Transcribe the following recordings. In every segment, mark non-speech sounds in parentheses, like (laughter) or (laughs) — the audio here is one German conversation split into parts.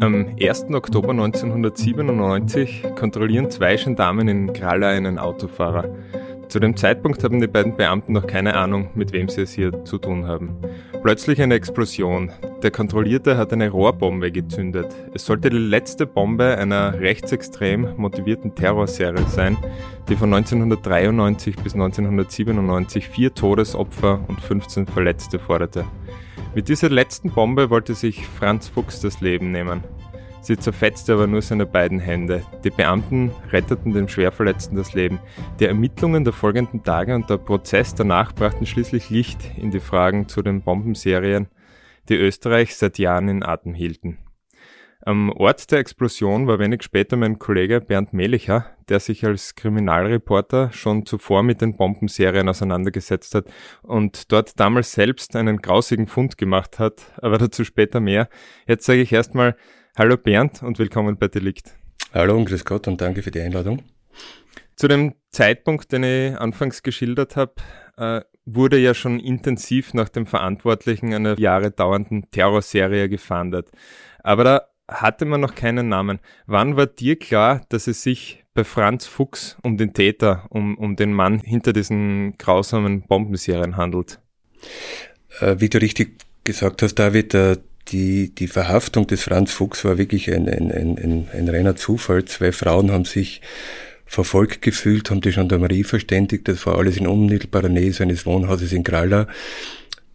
Am 1. Oktober 1997 kontrollieren zwei Gendarmen in Gralla einen Autofahrer. Zu dem Zeitpunkt haben die beiden Beamten noch keine Ahnung, mit wem sie es hier zu tun haben. Plötzlich eine Explosion. Der Kontrollierte hat eine Rohrbombe gezündet. Es sollte die letzte Bombe einer rechtsextrem motivierten Terrorserie sein, die von 1993 bis 1997 vier Todesopfer und 15 Verletzte forderte. Mit dieser letzten Bombe wollte sich Franz Fuchs das Leben nehmen. Sie zerfetzte aber nur seine beiden Hände. Die Beamten retteten dem Schwerverletzten das Leben. Die Ermittlungen der folgenden Tage und der Prozess danach brachten schließlich Licht in die Fragen zu den Bombenserien, die Österreich seit Jahren in Atem hielten. Am Ort der Explosion war wenig später mein Kollege Bernd Melicher, der sich als Kriminalreporter schon zuvor mit den Bombenserien auseinandergesetzt hat und dort damals selbst einen grausigen Fund gemacht hat, aber dazu später mehr. Jetzt sage ich erstmal Hallo Bernd und willkommen bei Delikt. Hallo und grüß Gott und danke für die Einladung. Zu dem Zeitpunkt, den ich anfangs geschildert habe, äh, wurde ja schon intensiv nach dem Verantwortlichen einer Jahre dauernden Terrorserie gefahndet. Aber da hatte man noch keinen Namen. Wann war dir klar, dass es sich bei Franz Fuchs um den Täter, um, um den Mann hinter diesen grausamen Bombenserien handelt? Äh, wie du richtig gesagt hast, David, äh, die, die Verhaftung des Franz Fuchs war wirklich ein, ein, ein, ein, ein reiner Zufall. Zwei Frauen haben sich verfolgt gefühlt, haben die Gendarmerie verständigt. Das war alles in unmittelbarer Nähe seines Wohnhauses in Gralla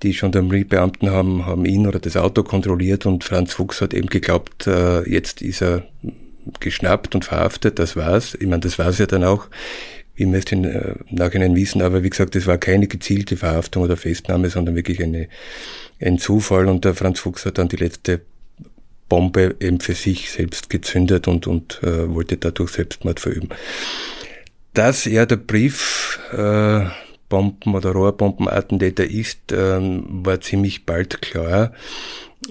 die Gendarmeriebeamten haben, haben ihn oder das Auto kontrolliert und Franz Fuchs hat eben geglaubt, äh, jetzt ist er geschnappt und verhaftet, das war's. Ich meine, das war's ja dann auch, wie wir es im äh, Nachhinein wissen, aber wie gesagt, das war keine gezielte Verhaftung oder Festnahme, sondern wirklich eine, ein Zufall und der Franz Fuchs hat dann die letzte Bombe eben für sich selbst gezündet und, und äh, wollte dadurch Selbstmord verüben. Dass er der Brief äh, Bomben- oder Rohrbombenattentäter ist, ähm, war ziemlich bald klar,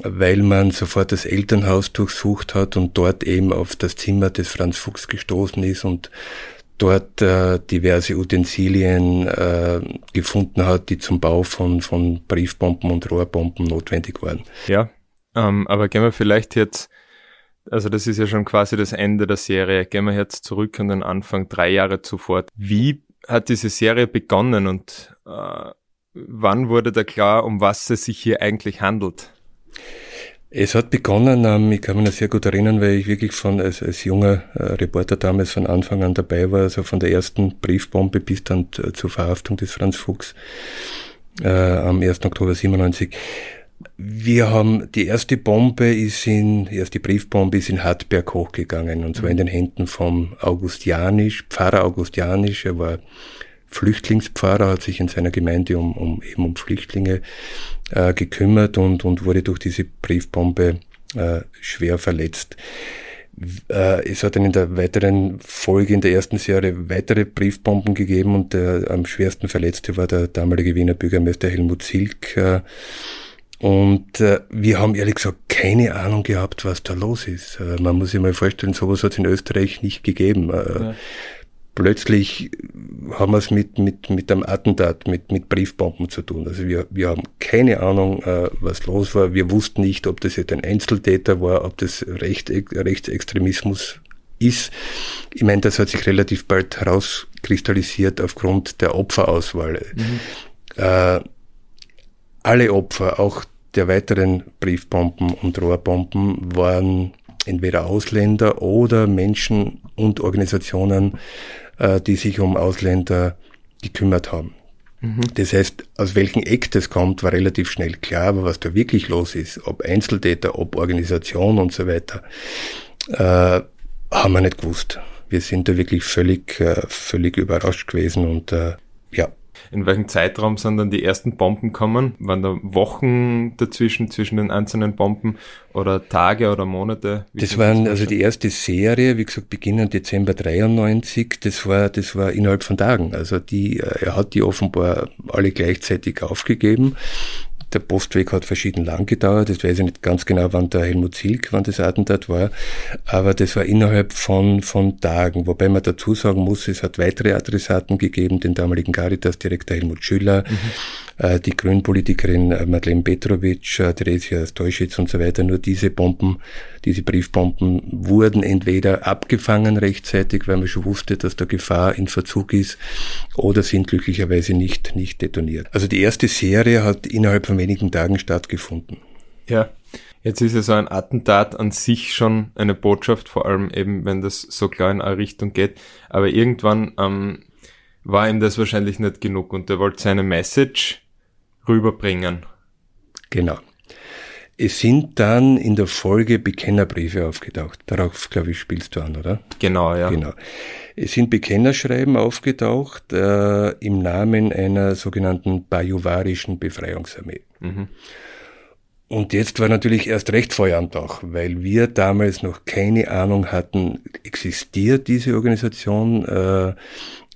weil man sofort das Elternhaus durchsucht hat und dort eben auf das Zimmer des Franz Fuchs gestoßen ist und dort äh, diverse Utensilien äh, gefunden hat, die zum Bau von, von Briefbomben und Rohrbomben notwendig waren. Ja, ähm, aber gehen wir vielleicht jetzt, also das ist ja schon quasi das Ende der Serie, gehen wir jetzt zurück an den Anfang, drei Jahre zuvor. Wie hat diese Serie begonnen und äh, wann wurde da klar, um was es sich hier eigentlich handelt? Es hat begonnen, ähm, ich kann mich noch sehr gut erinnern, weil ich wirklich von als, als junger äh, Reporter damals von Anfang an dabei war, also von der ersten Briefbombe bis dann äh, zur Verhaftung des Franz Fuchs äh, am 1. Oktober 97. Wir haben, die erste Bombe ist in, die erste Briefbombe ist in Hartberg hochgegangen, und zwar in den Händen vom Augustianisch, Pfarrer Augustianisch, er war Flüchtlingspfarrer, hat sich in seiner Gemeinde um, um eben um Flüchtlinge äh, gekümmert und, und wurde durch diese Briefbombe äh, schwer verletzt. Äh, es hat dann in der weiteren Folge, in der ersten Serie, weitere Briefbomben gegeben und der am schwersten Verletzte war der damalige Wiener Bürgermeister Helmut Silk, äh, und äh, wir haben ehrlich gesagt keine Ahnung gehabt, was da los ist. Äh, man muss sich mal vorstellen, sowas hat es in Österreich nicht gegeben. Äh, ja. Plötzlich haben wir es mit, mit, mit einem Attentat, mit, mit Briefbomben zu tun. Also wir, wir haben keine Ahnung, äh, was los war. Wir wussten nicht, ob das jetzt ein Einzeltäter war, ob das Recht, Rechtsextremismus ist. Ich meine, das hat sich relativ bald herauskristallisiert aufgrund der Opferauswahl. Mhm. Äh, alle Opfer, auch der weiteren Briefbomben und Rohrbomben waren entweder Ausländer oder Menschen und Organisationen, äh, die sich um Ausländer gekümmert haben. Mhm. Das heißt, aus welchem Eck das kommt, war relativ schnell klar, aber was da wirklich los ist, ob Einzeltäter, ob Organisation und so weiter, äh, haben wir nicht gewusst. Wir sind da wirklich völlig, äh, völlig überrascht gewesen und äh, in welchem Zeitraum sind dann die ersten Bomben kommen? Waren da Wochen dazwischen, zwischen den einzelnen Bomben oder Tage oder Monate? Wie das waren also die erste Serie, wie gesagt, beginnen Dezember 93. Das war, das war innerhalb von Tagen. Also die, äh, er hat die offenbar alle gleichzeitig aufgegeben. Der Postweg hat verschieden lang gedauert. Das weiß ich nicht ganz genau, wann der Helmut Zilk, wann das Attentat war. Aber das war innerhalb von, von Tagen. Wobei man dazu sagen muss, es hat weitere Adressaten gegeben, den damaligen Caritas-Direktor Helmut Schüller, mhm. äh, die Grünpolitikerin äh, Madeleine Petrovic, äh, Theresia Steuschitz und so weiter. Nur diese Bomben, diese Briefbomben wurden entweder abgefangen rechtzeitig, weil man schon wusste, dass da Gefahr in Verzug ist, oder sind glücklicherweise nicht, nicht detoniert. Also die erste Serie hat innerhalb von wenigen Tagen stattgefunden. Ja, jetzt ist ja so ein Attentat an sich schon eine Botschaft, vor allem eben, wenn das so klar in eine Richtung geht. Aber irgendwann ähm, war ihm das wahrscheinlich nicht genug und er wollte seine Message rüberbringen. Genau. Es sind dann in der Folge Bekennerbriefe aufgetaucht. Darauf, glaube ich, spielst du an, oder? Genau, ja. Genau. Es sind Bekennerschreiben aufgetaucht äh, im Namen einer sogenannten bajuwarischen Befreiungsarmee. Mhm. Und jetzt war natürlich erst recht Feuer am Dach, weil wir damals noch keine Ahnung hatten, existiert diese Organisation, äh,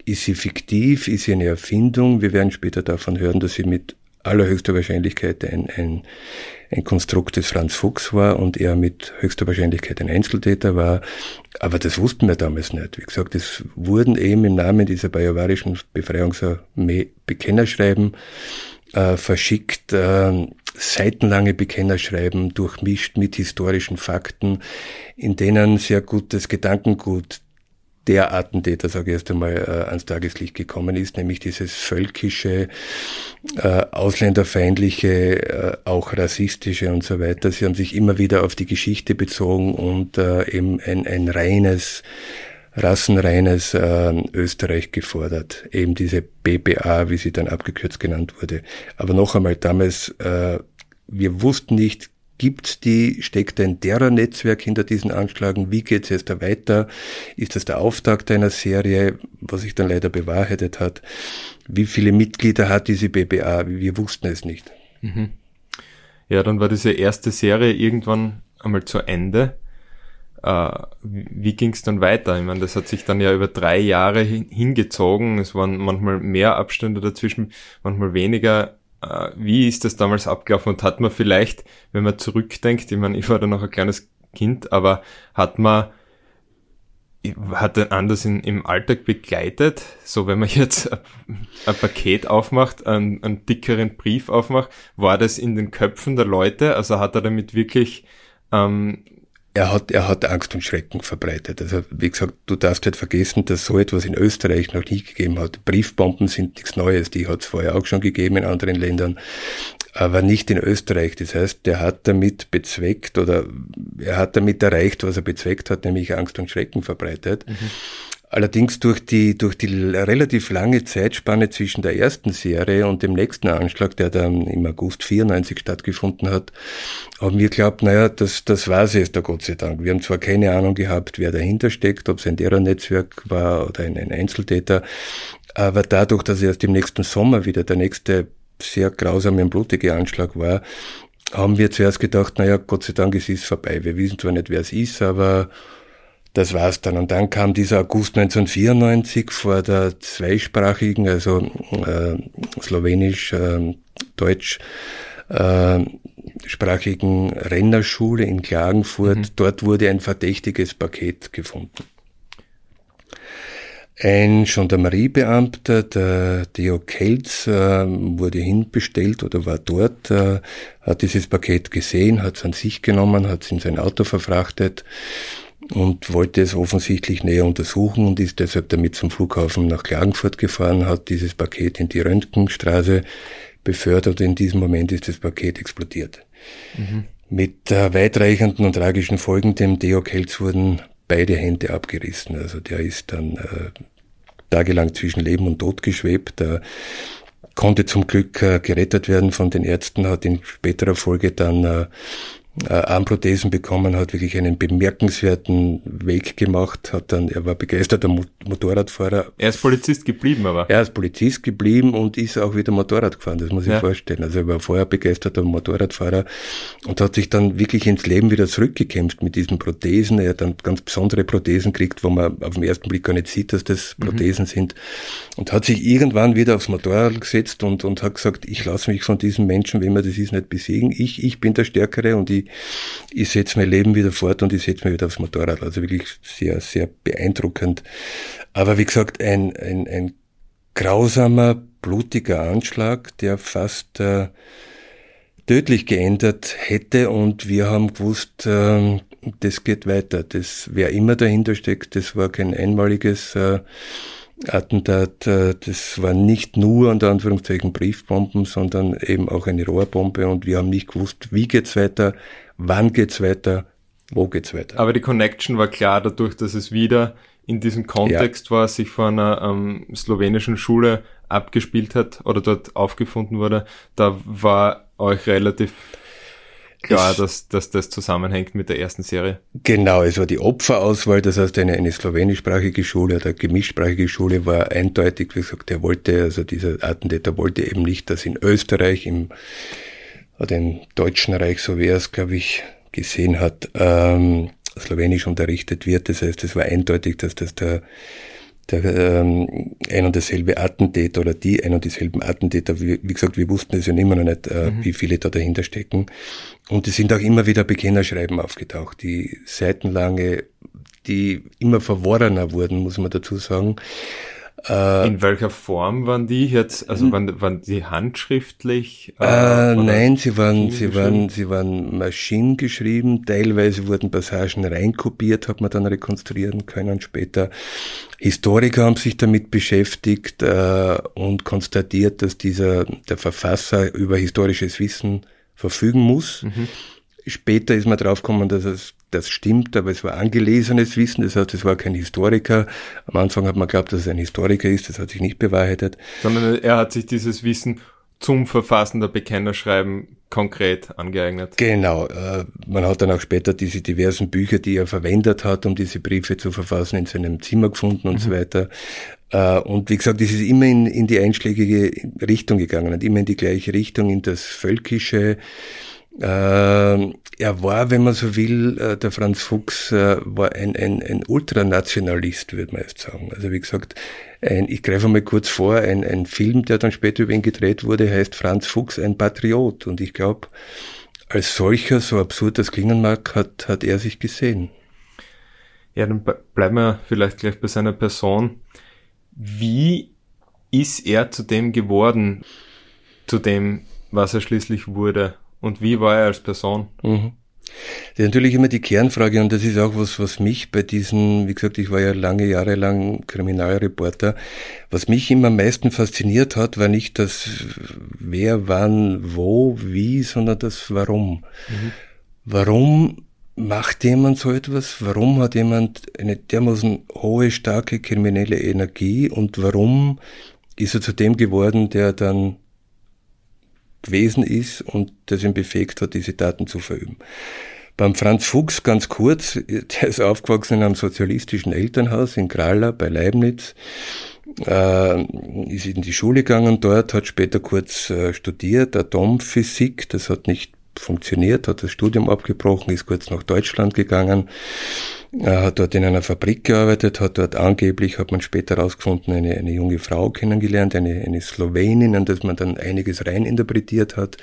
ist sie fiktiv, ist sie eine Erfindung. Wir werden später davon hören, dass sie mit allerhöchster Wahrscheinlichkeit ein, ein, ein Konstrukt des Franz Fuchs war und er mit höchster Wahrscheinlichkeit ein Einzeltäter war. Aber das wussten wir damals nicht. Wie gesagt, es wurden eben im Namen dieser bajuwarischen Befreiungsarmee Bekennerschreiben äh, verschickt, äh, seitenlange Bekennerschreiben durchmischt mit historischen Fakten, in denen sehr gutes Gedankengut der Attentäter, sage ich erst einmal, äh, ans Tageslicht gekommen ist, nämlich dieses völkische, äh, ausländerfeindliche, äh, auch rassistische und so weiter. Sie haben sich immer wieder auf die Geschichte bezogen und äh, eben ein, ein reines, rassenreines äh, Österreich gefordert. Eben diese BBA, wie sie dann abgekürzt genannt wurde. Aber noch einmal, damals, äh, wir wussten nicht Gibt's die, steckt ein derer Netzwerk hinter diesen Anschlagen? Wie geht's jetzt da weiter? Ist das der Auftakt einer Serie, was sich dann leider bewahrheitet hat? Wie viele Mitglieder hat diese BBA? Wir wussten es nicht. Mhm. Ja, dann war diese erste Serie irgendwann einmal zu Ende. Äh, wie ging's dann weiter? Ich meine, das hat sich dann ja über drei Jahre hingezogen. Es waren manchmal mehr Abstände dazwischen, manchmal weniger. Äh, wie ist das damals abgelaufen und hat man vielleicht, wenn man zurückdenkt, ich meine, ich war da noch ein kleines Kind, aber hat man hat er anders in, im Alltag begleitet? So, wenn man (laughs) jetzt ein, Paket aufmacht, einen, einen dickeren Brief aufmacht, war das in den Köpfen der Leute? Also hat er damit wirklich ähm, er hat, er hat Angst und Schrecken verbreitet. Also, wie gesagt, du darfst nicht vergessen, dass so etwas in Österreich noch nie gegeben hat. Briefbomben sind nichts Neues, die hat es vorher auch schon gegeben in anderen Ländern, aber nicht in Österreich. Das heißt, der hat damit bezweckt oder er hat damit erreicht, was er bezweckt hat, nämlich Angst und Schrecken verbreitet. Mhm. Allerdings durch die, durch die relativ lange Zeitspanne zwischen der ersten Serie und dem nächsten Anschlag, der dann im August 94 stattgefunden hat, haben wir geglaubt, naja, das, das war es jetzt, der Gott sei Dank. Wir haben zwar keine Ahnung gehabt, wer dahinter steckt, ob es ein Terrornetzwerk war oder ein, ein Einzeltäter, aber dadurch, dass erst im nächsten Sommer wieder der nächste sehr grausame und blutige Anschlag war, haben wir zuerst gedacht, naja, Gott sei Dank, es ist vorbei. Wir wissen zwar nicht, wer es ist, aber das war's dann. Und dann kam dieser August 1994 vor der zweisprachigen, also äh, slowenisch, äh, deutsch, äh, sprachigen Rennerschule in Klagenfurt. Mhm. Dort wurde ein verdächtiges Paket gefunden. Ein Gendarmeriebeamter, der Theo Kelz, äh, wurde hinbestellt oder war dort, äh, hat dieses Paket gesehen, hat es an sich genommen, hat es in sein Auto verfrachtet und wollte es offensichtlich näher untersuchen und ist deshalb damit zum Flughafen nach Klagenfurt gefahren, hat dieses Paket in die Röntgenstraße befördert und in diesem Moment ist das Paket explodiert. Mhm. Mit äh, weitreichenden und tragischen Folgen, dem Deo Kelz wurden beide Hände abgerissen. Also der ist dann äh, tagelang zwischen Leben und Tod geschwebt. Er konnte zum Glück äh, gerettet werden von den Ärzten, hat in späterer Folge dann äh, Armprothesen bekommen, hat wirklich einen bemerkenswerten Weg gemacht, hat dann, er war begeisterter Motorradfahrer. Er ist Polizist geblieben, aber. Er ist Polizist geblieben und ist auch wieder Motorrad gefahren, das muss ich ja. vorstellen. Also er war vorher begeisterter Motorradfahrer und hat sich dann wirklich ins Leben wieder zurückgekämpft mit diesen Prothesen. Er hat dann ganz besondere Prothesen gekriegt, wo man auf den ersten Blick gar nicht sieht, dass das mhm. Prothesen mhm. sind. Und hat sich irgendwann wieder aufs Motorrad gesetzt und, und hat gesagt, ich lasse mich von diesen Menschen, wenn man das ist, nicht besiegen. Ich, ich bin der Stärkere und ich ich, setze mein Leben wieder fort und ich setze mich wieder aufs Motorrad. Also wirklich sehr, sehr beeindruckend. Aber wie gesagt, ein, ein, ein grausamer, blutiger Anschlag, der fast äh, tödlich geändert hätte und wir haben gewusst, äh, das geht weiter. Das, wer immer dahinter steckt, das war kein einmaliges äh, Attentat, äh, das war nicht nur unter Anführungszeichen Briefbomben, sondern eben auch eine Rohrbombe und wir haben nicht gewusst, wie geht's weiter, wann geht's weiter, wo geht's weiter. Aber die Connection war klar dadurch, dass es wieder in diesem Kontext ja. war, sich von einer ähm, slowenischen Schule abgespielt hat oder dort aufgefunden wurde, da war euch relativ klar, dass, dass das zusammenhängt mit der ersten Serie. Genau, es war die Opferauswahl, das heißt eine, eine slowenischsprachige Schule oder gemischtsprachige Schule war eindeutig, wie gesagt, er wollte, also dieser Attentäter wollte eben nicht, dass in Österreich, im, oder im Deutschen Reich, so wie er es, glaube ich, gesehen hat, ähm, Slowenisch unterrichtet wird. Das heißt, es war eindeutig, dass das der der, ähm, ein und derselbe Attentäter oder die ein und dieselben Attentäter, wie, wie gesagt, wir wussten es ja immer noch nicht, äh, mhm. wie viele da dahinter stecken. Und es sind auch immer wieder Bekennerschreiben aufgetaucht, die seitenlange, die immer verworrener wurden, muss man dazu sagen. Äh, In welcher Form waren die jetzt? Also waren, waren die handschriftlich? Äh, äh nein, sie waren, sie waren, sie waren maschinengeschrieben. Teilweise wurden Passagen reinkopiert, hat man dann rekonstruieren können später. Historiker haben sich damit beschäftigt äh, und konstatiert, dass dieser der Verfasser über historisches Wissen verfügen muss. Mhm. Später ist man draufgekommen, dass es das stimmt, aber es war angelesenes Wissen, das heißt, es war kein Historiker. Am Anfang hat man geglaubt, dass es ein Historiker ist, das hat sich nicht bewahrheitet. Sondern er hat sich dieses Wissen zum Verfassen der Bekennerschreiben konkret angeeignet. Genau. Äh, man hat dann auch später diese diversen Bücher, die er verwendet hat, um diese Briefe zu verfassen, in seinem Zimmer gefunden und mhm. so weiter. Äh, und wie gesagt, es ist immer in, in die einschlägige Richtung gegangen und immer in die gleiche Richtung, in das Völkische, er war, wenn man so will, äh, der Franz Fuchs äh, war ein, ein, ein Ultranationalist, würde man jetzt sagen. Also wie gesagt, ein, ich greife mal kurz vor, ein, ein Film, der dann später über ihn gedreht wurde, heißt Franz Fuchs, ein Patriot. Und ich glaube, als solcher, so absurd das klingen mag, hat, hat er sich gesehen. Ja, dann bleiben wir vielleicht gleich bei seiner Person. Wie ist er zu dem geworden, zu dem, was er schließlich wurde? Und wie war er als Person? Mhm. Das ist natürlich immer die Kernfrage und das ist auch was, was mich bei diesen, wie gesagt, ich war ja lange Jahre lang Kriminalreporter, was mich immer am meisten fasziniert hat, war nicht das wer, wann, wo, wie, sondern das Warum. Mhm. Warum macht jemand so etwas? Warum hat jemand eine dermaßen hohe, starke kriminelle Energie und warum ist er zu dem geworden, der dann gewesen ist und das ihn befähigt hat, diese Taten zu verüben. Beim Franz Fuchs ganz kurz, der ist aufgewachsen in einem sozialistischen Elternhaus in Krala bei Leibniz, äh, ist in die Schule gegangen dort, hat später kurz äh, studiert, Atomphysik, das hat nicht funktioniert, hat das Studium abgebrochen, ist kurz nach Deutschland gegangen, er hat dort in einer Fabrik gearbeitet, hat dort angeblich, hat man später herausgefunden, eine, eine junge Frau kennengelernt, eine, eine Slowenin, an das man dann einiges reininterpretiert hat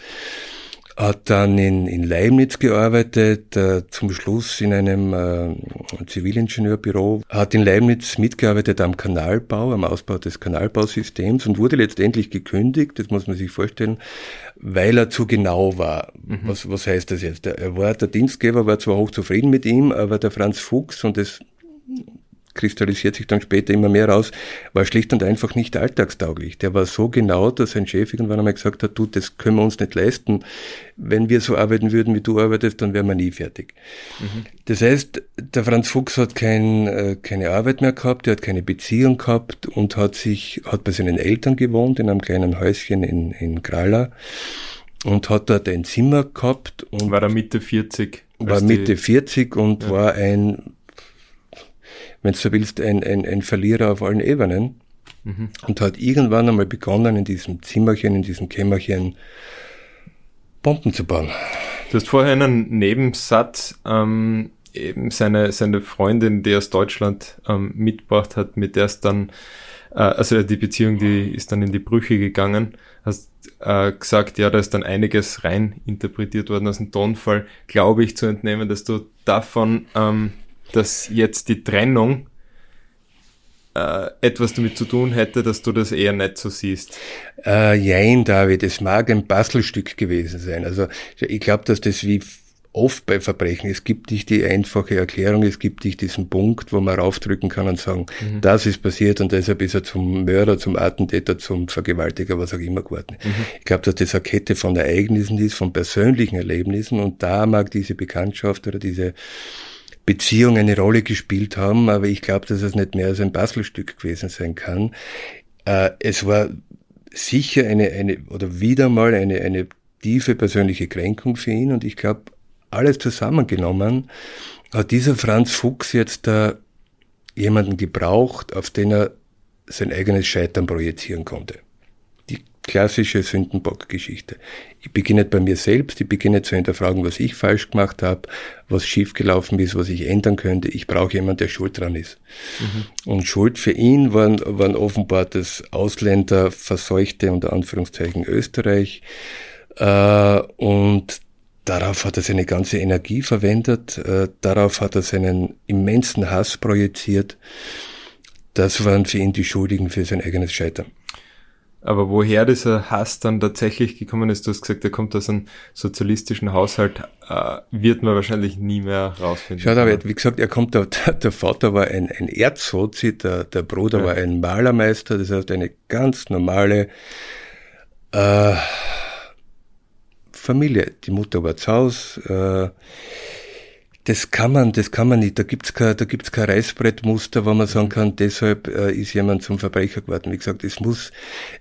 hat dann in, in Leibniz gearbeitet, äh, zum Schluss in einem äh, Zivilingenieurbüro, hat in Leibniz mitgearbeitet am Kanalbau, am Ausbau des Kanalbausystems und wurde letztendlich gekündigt, das muss man sich vorstellen, weil er zu genau war. Mhm. Was, was heißt das jetzt? Er war, der Dienstgeber war zwar hoch zufrieden mit ihm, aber der Franz Fuchs, und das kristallisiert sich dann später immer mehr raus, war schlicht und einfach nicht alltagstauglich. Der war so genau, dass sein Chef irgendwann einmal gesagt hat, du, das können wir uns nicht leisten. Wenn wir so arbeiten würden, wie du arbeitest, dann wären wir nie fertig. Mhm. Das heißt, der Franz Fuchs hat kein, äh, keine Arbeit mehr gehabt, er hat keine Beziehung gehabt und hat sich, hat bei seinen Eltern gewohnt, in einem kleinen Häuschen in, in Krala und hat dort ein Zimmer gehabt. Und war er Mitte 40? War Mitte 40 und ja. war ein, wenn du so willst, ein, ein, ein Verlierer auf allen Ebenen. Mhm. Und hat irgendwann einmal begonnen, in diesem Zimmerchen, in diesem Kämmerchen Bomben zu bauen. Du hast vorher einen Nebensatz, ähm, eben seine, seine Freundin, die aus Deutschland ähm, mitgebracht hat, mit der es dann, äh, also die Beziehung, die ist dann in die Brüche gegangen, hast äh, gesagt, ja, da ist dann einiges rein interpretiert worden aus dem Tonfall, glaube ich zu entnehmen, dass du davon, ähm, dass jetzt die Trennung äh, etwas damit zu tun hätte, dass du das eher nicht so siehst? Äh, jein, David, es mag ein Bastelstück gewesen sein. Also ich glaube, dass das wie oft bei Verbrechen, es gibt nicht die einfache Erklärung, es gibt nicht diesen Punkt, wo man raufdrücken kann und sagen, mhm. das ist passiert und deshalb ist er zum Mörder, zum Attentäter, zum Vergewaltiger, was auch immer geworden. Mhm. Ich glaube, dass das eine Kette von Ereignissen ist, von persönlichen Erlebnissen und da mag diese Bekanntschaft oder diese Beziehung eine Rolle gespielt haben, aber ich glaube, dass es nicht mehr als ein Bastelstück gewesen sein kann. Äh, es war sicher eine, eine oder wieder mal eine, eine tiefe persönliche Kränkung für ihn und ich glaube, alles zusammengenommen hat dieser Franz Fuchs jetzt da jemanden gebraucht, auf den er sein eigenes Scheitern projizieren konnte klassische Sündenbock-Geschichte. Ich beginne bei mir selbst, ich beginne zu hinterfragen, was ich falsch gemacht habe, was schiefgelaufen ist, was ich ändern könnte. Ich brauche jemanden, der schuld dran ist. Mhm. Und Schuld für ihn waren, waren offenbar das Ausländer verseuchte, unter Anführungszeichen, Österreich. Äh, und darauf hat er seine ganze Energie verwendet, äh, darauf hat er seinen immensen Hass projiziert. Das waren für ihn die Schuldigen für sein eigenes Scheitern. Aber woher dieser Hass dann tatsächlich gekommen ist, du hast gesagt, er kommt aus einem sozialistischen Haushalt, äh, wird man wahrscheinlich nie mehr rausfinden. Schau, David, wie gesagt, er kommt, der, (laughs) der Vater war ein, ein Erzsozi, der, der Bruder ja. war ein Malermeister, das heißt eine ganz normale äh, Familie. Die Mutter war zu Hause, äh, das kann man, das kann man nicht. Da gibt's kein, da gibt's kein Reißbrettmuster, wo man sagen kann, deshalb äh, ist jemand zum Verbrecher geworden. Wie gesagt, es muss,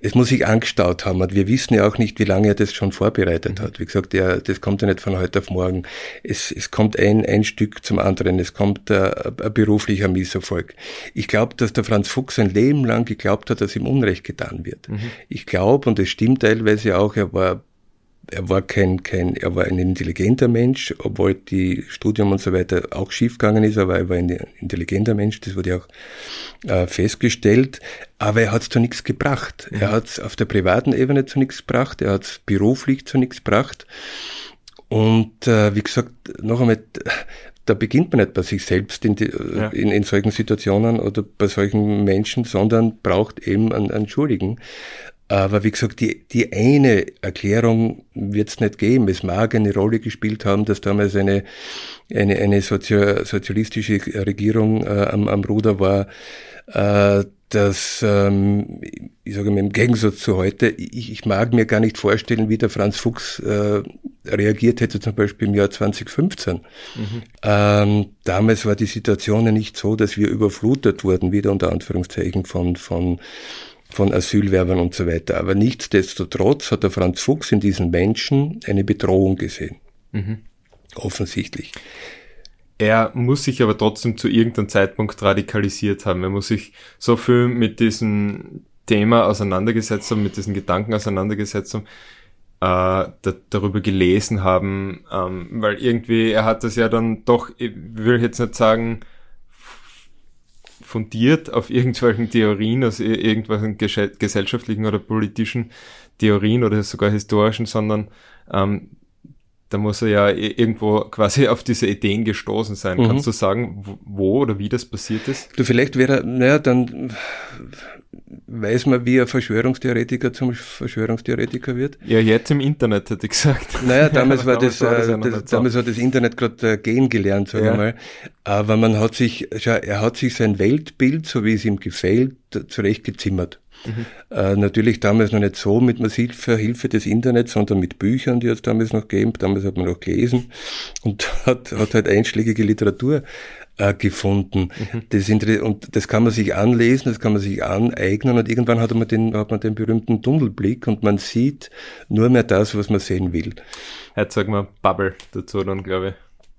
es muss sich angestaut haben. Und wir wissen ja auch nicht, wie lange er das schon vorbereitet hat. Wie gesagt, ja, das kommt ja nicht von heute auf morgen. Es, es kommt ein, ein Stück zum anderen. Es kommt äh, ein beruflicher Misserfolg. Ich glaube, dass der Franz Fuchs ein Leben lang geglaubt hat, dass ihm Unrecht getan wird. Mhm. Ich glaube, und es stimmt teilweise auch, er war er war kein, kein, er war ein intelligenter Mensch, obwohl die Studium und so weiter auch schiefgegangen ist, aber er war ein intelligenter Mensch, das wurde auch äh, festgestellt. Aber er hat es zu nichts gebracht. Mhm. Er hat es auf der privaten Ebene zu nichts gebracht, er hat es beruflich zu nichts gebracht. Und äh, wie gesagt, noch einmal, da beginnt man nicht bei sich selbst in, die, ja. in, in, solchen Situationen oder bei solchen Menschen, sondern braucht eben einen, einen Schuldigen. Aber wie gesagt, die, die eine Erklärung wird es nicht geben. Es mag eine Rolle gespielt haben, dass damals eine, eine, eine Sozio sozialistische Regierung äh, am, am Ruder war, äh, dass, ähm, ich sage mal, im Gegensatz zu heute, ich, ich mag mir gar nicht vorstellen, wie der Franz Fuchs äh, reagiert hätte, zum Beispiel im Jahr 2015. Mhm. Ähm, damals war die Situation ja nicht so, dass wir überflutet wurden, wieder unter Anführungszeichen von, von von Asylwerbern und so weiter. Aber nichtsdestotrotz hat der Franz Fuchs in diesen Menschen eine Bedrohung gesehen. Mhm. Offensichtlich. Er muss sich aber trotzdem zu irgendeinem Zeitpunkt radikalisiert haben. Er muss sich so viel mit diesem Thema auseinandergesetzt haben, mit diesen Gedanken auseinandergesetzt haben, äh, da, darüber gelesen haben, ähm, weil irgendwie er hat das ja dann doch, ich will jetzt nicht sagen, fundiert auf irgendwelchen Theorien, aus irgendwelchen gesellschaftlichen oder politischen Theorien oder sogar historischen, sondern ähm, da muss er ja irgendwo quasi auf diese Ideen gestoßen sein. Mhm. Kannst du sagen, wo oder wie das passiert ist? Du, vielleicht wäre, naja, dann weiß man, wie ein Verschwörungstheoretiker zum Verschwörungstheoretiker wird. Ja, jetzt im Internet, hätte ich gesagt. Naja, damals (laughs) war das, war das, äh, das damals hat das Internet gerade äh, gehen gelernt, sage ja. ich mal. Aber man hat sich, schau, er hat sich sein Weltbild, so wie es ihm gefällt, zurechtgezimmert. Mhm. Äh, natürlich damals noch nicht so mit massiver Hilfe des Internets, sondern mit Büchern, die es damals noch gegeben. Damals hat man noch gelesen und (laughs) hat, hat halt einschlägige Literatur äh, gefunden. Mhm. Das und das kann man sich anlesen, das kann man sich aneignen und irgendwann hat man den, hat man den berühmten Tunnelblick und man sieht nur mehr das, was man sehen will. Jetzt sagen wir Bubble dazu dann, glaube ich.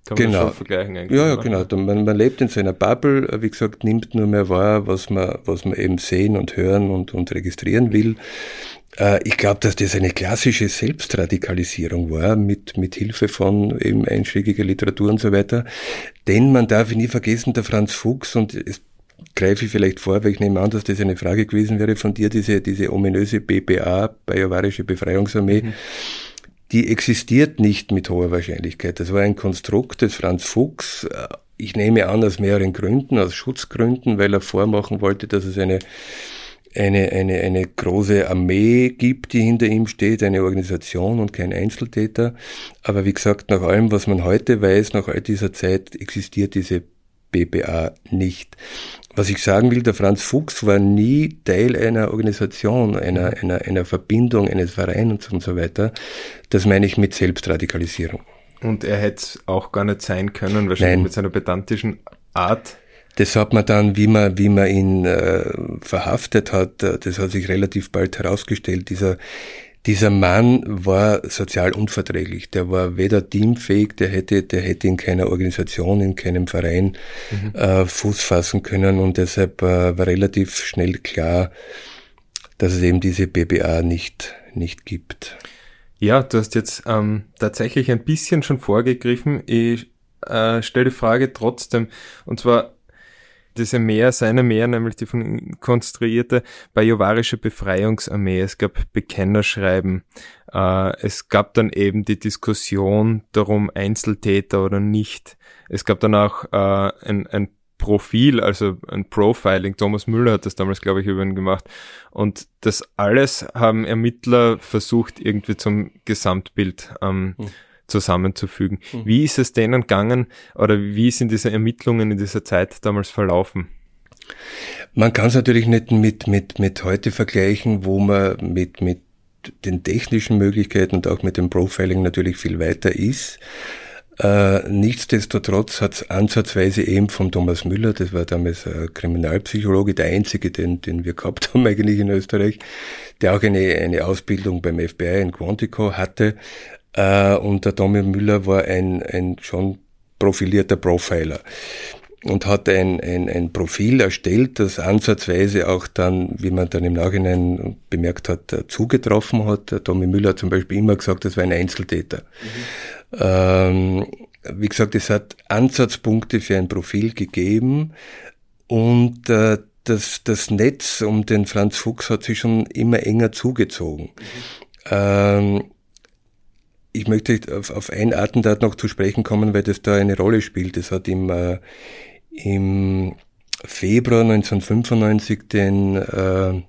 Kann genau. man schon vergleichen eigentlich. Ja, ja, genau. Man, man lebt in so einer Bubble, wie gesagt, nimmt nur mehr wahr, was man, was man eben sehen und hören und, und registrieren will. Äh, ich glaube, dass das eine klassische Selbstradikalisierung war, mit, mit Hilfe von eben einschlägiger Literatur und so weiter. Denn man darf nie vergessen, der Franz Fuchs, und es greife ich vielleicht vor, weil ich nehme an, dass das eine Frage gewesen wäre von dir, diese, diese ominöse BBA, Bayerische Befreiungsarmee. Mhm die existiert nicht mit hoher Wahrscheinlichkeit. Das war ein Konstrukt des Franz Fuchs. Ich nehme an, aus mehreren Gründen, aus Schutzgründen, weil er vormachen wollte, dass es eine, eine, eine, eine große Armee gibt, die hinter ihm steht, eine Organisation und kein Einzeltäter. Aber wie gesagt, nach allem, was man heute weiß, nach all dieser Zeit existiert diese BBA nicht. Was ich sagen will, der Franz Fuchs war nie Teil einer Organisation, einer, mhm. einer, einer Verbindung, eines Vereins und so weiter. Das meine ich mit Selbstradikalisierung. Und er hätte es auch gar nicht sein können, wahrscheinlich Nein. mit seiner pedantischen Art. Das hat man dann, wie man, wie man ihn äh, verhaftet hat, äh, das hat sich relativ bald herausgestellt, dieser dieser Mann war sozial unverträglich. Der war weder teamfähig, der hätte, der hätte in keiner Organisation, in keinem Verein mhm. äh, Fuß fassen können und deshalb äh, war relativ schnell klar, dass es eben diese BBA nicht, nicht gibt. Ja, du hast jetzt ähm, tatsächlich ein bisschen schon vorgegriffen. Ich äh, stelle die Frage trotzdem, und zwar diese Meer, seine Meer, nämlich die von ihm konstruierte bajuwarische Befreiungsarmee. Es gab Bekennerschreiben. Äh, es gab dann eben die Diskussion darum, Einzeltäter oder nicht. Es gab dann auch äh, ein, ein Profil, also ein Profiling. Thomas Müller hat das damals, glaube ich, über ihn gemacht. Und das alles haben Ermittler versucht, irgendwie zum Gesamtbild ähm, hm zusammenzufügen. Mhm. Wie ist es denen gegangen oder wie sind diese Ermittlungen in dieser Zeit damals verlaufen? Man kann es natürlich nicht mit, mit, mit heute vergleichen, wo man mit, mit den technischen Möglichkeiten und auch mit dem Profiling natürlich viel weiter ist. Äh, nichtsdestotrotz hat es ansatzweise eben von Thomas Müller, das war damals ein Kriminalpsychologe, der einzige, den, den wir gehabt haben (laughs) eigentlich in Österreich, der auch eine, eine Ausbildung beim FBI in Quantico hatte, äh, und der Tommy Müller war ein, ein schon profilierter Profiler und hat ein, ein, ein Profil erstellt, das ansatzweise auch dann, wie man dann im Nachhinein bemerkt hat, zugetroffen hat. Der Tommy Müller hat zum Beispiel immer gesagt, das war ein Einzeltäter. Mhm. Ähm, wie gesagt, es hat Ansatzpunkte für ein Profil gegeben und äh, das, das Netz um den Franz Fuchs hat sich schon immer enger zugezogen. Mhm. Ähm, ich möchte auf, auf ein Attentat noch zu sprechen kommen, weil das da eine Rolle spielt. Es hat im, äh, im Februar 1995 den äh,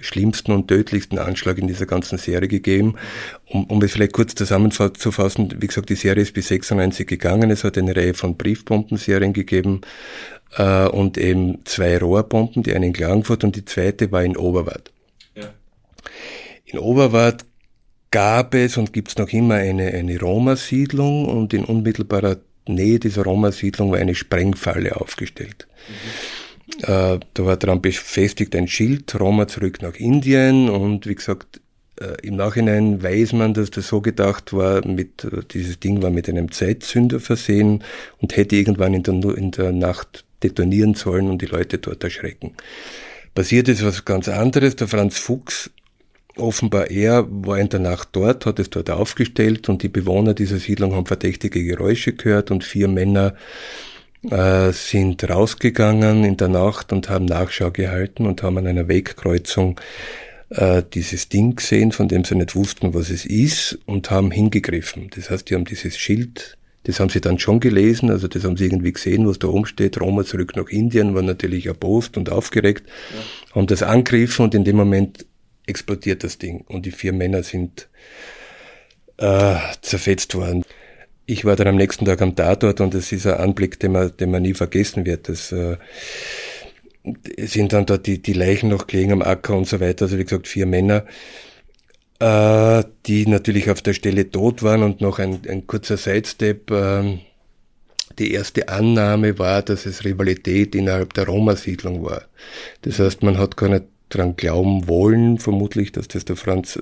schlimmsten und tödlichsten Anschlag in dieser ganzen Serie gegeben. Um, um es vielleicht kurz zusammenzufassen, wie gesagt, die Serie ist bis 96 gegangen. Es hat eine Reihe von Briefbombenserien gegeben äh, und eben zwei Rohrbomben, die eine in Klagenfurt und die zweite war in Oberwart. Ja. In Oberwart gab es und gibt es noch immer eine, eine Roma-Siedlung und in unmittelbarer Nähe dieser Roma-Siedlung war eine Sprengfalle aufgestellt. Mhm. Äh, da war dran befestigt ein Schild, Roma zurück nach Indien und wie gesagt, äh, im Nachhinein weiß man, dass das so gedacht war, mit, äh, dieses Ding war mit einem Zeitzünder versehen und hätte irgendwann in der, in der Nacht detonieren sollen und die Leute dort erschrecken. Passiert ist was ganz anderes. Der Franz Fuchs Offenbar er war in der Nacht dort, hat es dort aufgestellt und die Bewohner dieser Siedlung haben verdächtige Geräusche gehört und vier Männer äh, sind rausgegangen in der Nacht und haben Nachschau gehalten und haben an einer Wegkreuzung äh, dieses Ding gesehen, von dem sie nicht wussten, was es ist und haben hingegriffen. Das heißt, die haben dieses Schild das haben sie dann schon gelesen, also das haben sie irgendwie gesehen, was da oben steht. Roma zurück nach Indien, war natürlich erbost und aufgeregt, ja. haben das angegriffen und in dem Moment explodiert das Ding und die vier Männer sind äh, zerfetzt worden. Ich war dann am nächsten Tag am Tatort und es ist ein Anblick, den man, den man nie vergessen wird. Das, äh, sind dann dort die, die Leichen noch gelegen am Acker und so weiter. Also wie gesagt, vier Männer, äh, die natürlich auf der Stelle tot waren und noch ein, ein kurzer Sidestep. Äh, die erste Annahme war, dass es Rivalität innerhalb der Roma-Siedlung war. Das heißt, man hat gar nicht dran glauben wollen, vermutlich, dass das der Franz,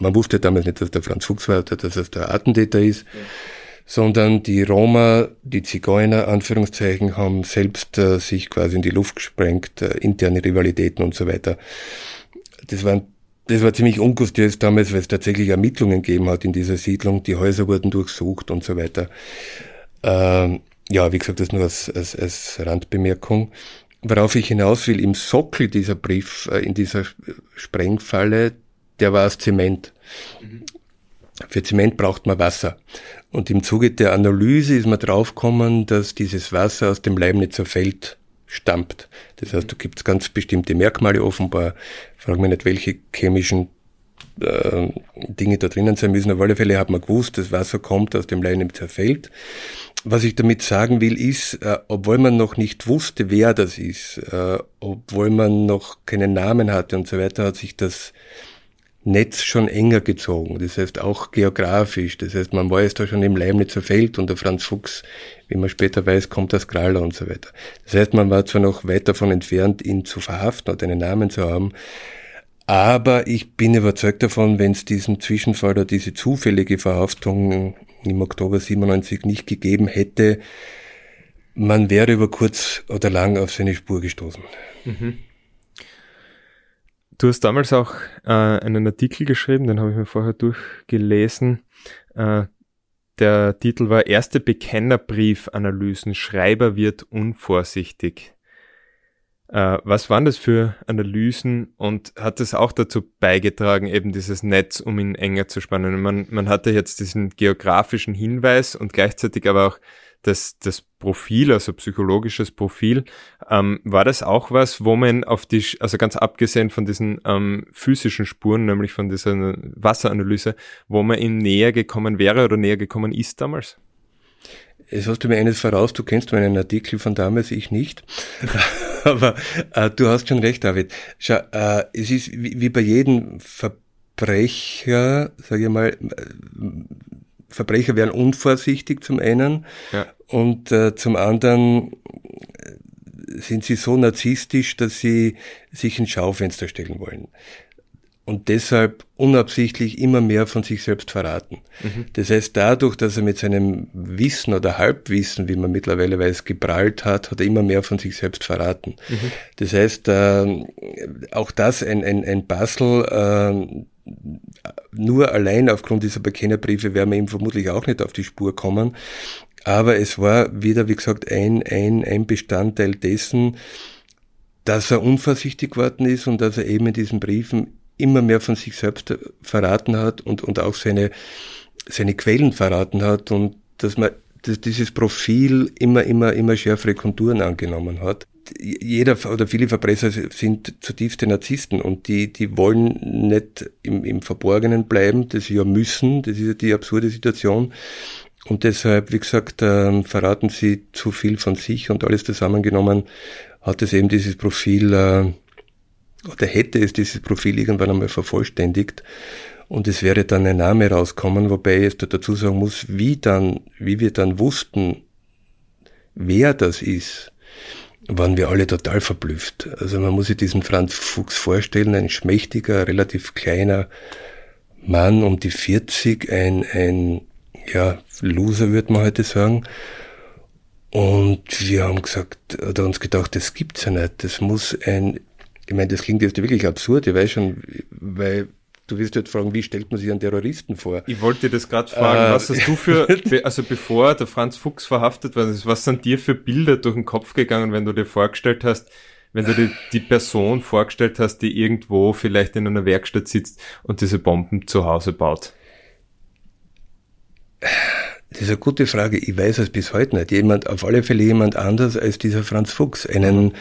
man wusste damals nicht, dass der Franz Fuchs war, dass das der Attentäter ist. Ja sondern die Roma, die Zigeuner, Anführungszeichen, haben selbst äh, sich quasi in die Luft gesprengt, äh, interne Rivalitäten und so weiter. Das waren das war ziemlich ungustiös damals, weil es tatsächlich Ermittlungen gegeben hat in dieser Siedlung. Die Häuser wurden durchsucht und so weiter. Ähm, ja, wie gesagt, das nur als, als, als Randbemerkung. Worauf ich hinaus will, im Sockel dieser Brief, äh, in dieser Sprengfalle, der war aus Zement. Mhm. Für Zement braucht man Wasser. Und im Zuge der Analyse ist man draufgekommen, dass dieses Wasser aus dem Leibnizer Feld stammt. Das heißt, da gibt es ganz bestimmte Merkmale offenbar. Frag mich nicht, welche chemischen äh, Dinge da drinnen sein müssen. Auf alle Fälle hat man gewusst, das Wasser kommt aus dem Leibnizer Feld. Was ich damit sagen will, ist, äh, obwohl man noch nicht wusste, wer das ist, äh, obwohl man noch keinen Namen hatte und so weiter, hat sich das Netz schon enger gezogen. Das heißt auch geografisch. Das heißt, man war jetzt da schon im Leibnizer Feld und der Franz Fuchs, wie man später weiß, kommt aus Graler und so weiter. Das heißt, man war zwar noch weit davon entfernt, ihn zu verhaften oder einen Namen zu haben, aber ich bin überzeugt davon, wenn es diesen Zwischenfall oder diese zufällige Verhaftung im Oktober 97 nicht gegeben hätte, man wäre über kurz oder lang auf seine Spur gestoßen. Mhm. Du hast damals auch äh, einen Artikel geschrieben, den habe ich mir vorher durchgelesen. Äh, der Titel war Erste Bekennerbriefanalysen. Schreiber wird unvorsichtig. Äh, was waren das für Analysen und hat es auch dazu beigetragen, eben dieses Netz, um ihn enger zu spannen? Man, man hatte jetzt diesen geografischen Hinweis und gleichzeitig aber auch das, das Profil, also psychologisches Profil, ähm, war das auch was, wo man auf die, also ganz abgesehen von diesen ähm, physischen Spuren, nämlich von dieser Wasseranalyse, wo man ihm näher gekommen wäre oder näher gekommen ist damals? Es hast du mir eines voraus, du kennst meinen Artikel von damals, ich nicht. Aber äh, du hast schon recht, David. Schau, äh, es ist wie, wie bei jedem Verbrecher, sage ich mal, Verbrecher werden unvorsichtig zum einen ja. und äh, zum anderen äh, sind sie so narzisstisch, dass sie sich ins Schaufenster stellen wollen und deshalb unabsichtlich immer mehr von sich selbst verraten. Mhm. Das heißt, dadurch, dass er mit seinem Wissen oder Halbwissen, wie man mittlerweile weiß, geprallt hat, hat er immer mehr von sich selbst verraten. Mhm. Das heißt, äh, auch das ein, ein, ein Puzzle, äh, nur allein aufgrund dieser Bekennerbriefe werden wir ihm vermutlich auch nicht auf die Spur kommen. Aber es war wieder, wie gesagt, ein, ein, ein Bestandteil dessen, dass er unvorsichtig geworden ist und dass er eben in diesen Briefen immer mehr von sich selbst verraten hat und, und auch seine, seine Quellen verraten hat und dass man dass dieses Profil immer, immer, immer schärfere Konturen angenommen hat jeder oder viele Verbrecher sind zutiefste Narzissten und die, die wollen nicht im, im Verborgenen bleiben, das sie ja müssen, das ist ja die absurde Situation. Und deshalb, wie gesagt, äh, verraten sie zu viel von sich und alles zusammengenommen hat es eben dieses Profil, äh, oder hätte es dieses Profil irgendwann einmal vervollständigt. Und es wäre dann ein Name rauskommen, wobei ich dazu sagen muss, wie dann, wie wir dann wussten, wer das ist, waren wir alle total verblüfft. Also man muss sich diesen Franz Fuchs vorstellen, ein schmächtiger, relativ kleiner Mann um die 40, ein, ein ja, Loser würde man heute sagen. Und wir haben gesagt, oder uns gedacht, das gibt's ja nicht. Das muss ein, ich meine, das klingt jetzt wirklich absurd, ich weiß schon, weil Du wirst jetzt fragen, wie stellt man sich einen Terroristen vor? Ich wollte dir das gerade fragen, äh, was hast du für, (laughs) also bevor der Franz Fuchs verhaftet war, was sind dir für Bilder durch den Kopf gegangen, wenn du dir vorgestellt hast, wenn du dir die Person vorgestellt hast, die irgendwo vielleicht in einer Werkstatt sitzt und diese Bomben zu Hause baut? Das ist eine gute Frage. Ich weiß es bis heute nicht. Jemand, auf alle Fälle jemand anders als dieser Franz Fuchs. Einen,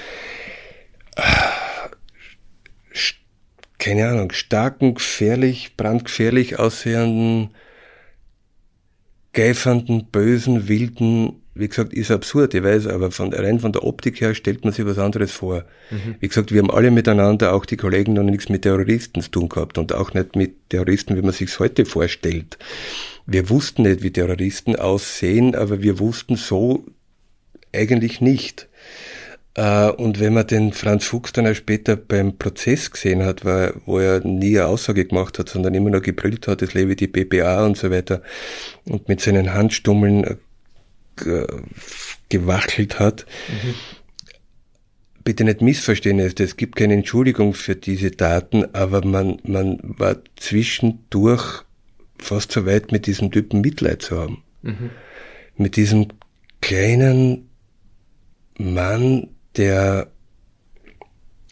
keine Ahnung, starken, gefährlich, brandgefährlich aussehenden, geifernden, bösen, wilden, wie gesagt, ist absurd, ich weiß, aber von, rein von der Optik her stellt man sich was anderes vor. Mhm. Wie gesagt, wir haben alle miteinander, auch die Kollegen, noch nichts mit Terroristen zu tun gehabt und auch nicht mit Terroristen, wie man sich heute vorstellt. Wir wussten nicht, wie Terroristen aussehen, aber wir wussten so eigentlich nicht. Äh, und wenn man den Franz Fuchs dann auch später beim Prozess gesehen hat, wo er nie eine Aussage gemacht hat, sondern immer noch gebrüllt hat, es lebe die BPA und so weiter, und mit seinen Handstummeln äh, gewachelt hat. Mhm. Bitte nicht missverstehen, es gibt keine Entschuldigung für diese Daten, aber man, man war zwischendurch fast so weit, mit diesem Typen Mitleid zu haben. Mhm. Mit diesem kleinen Mann, der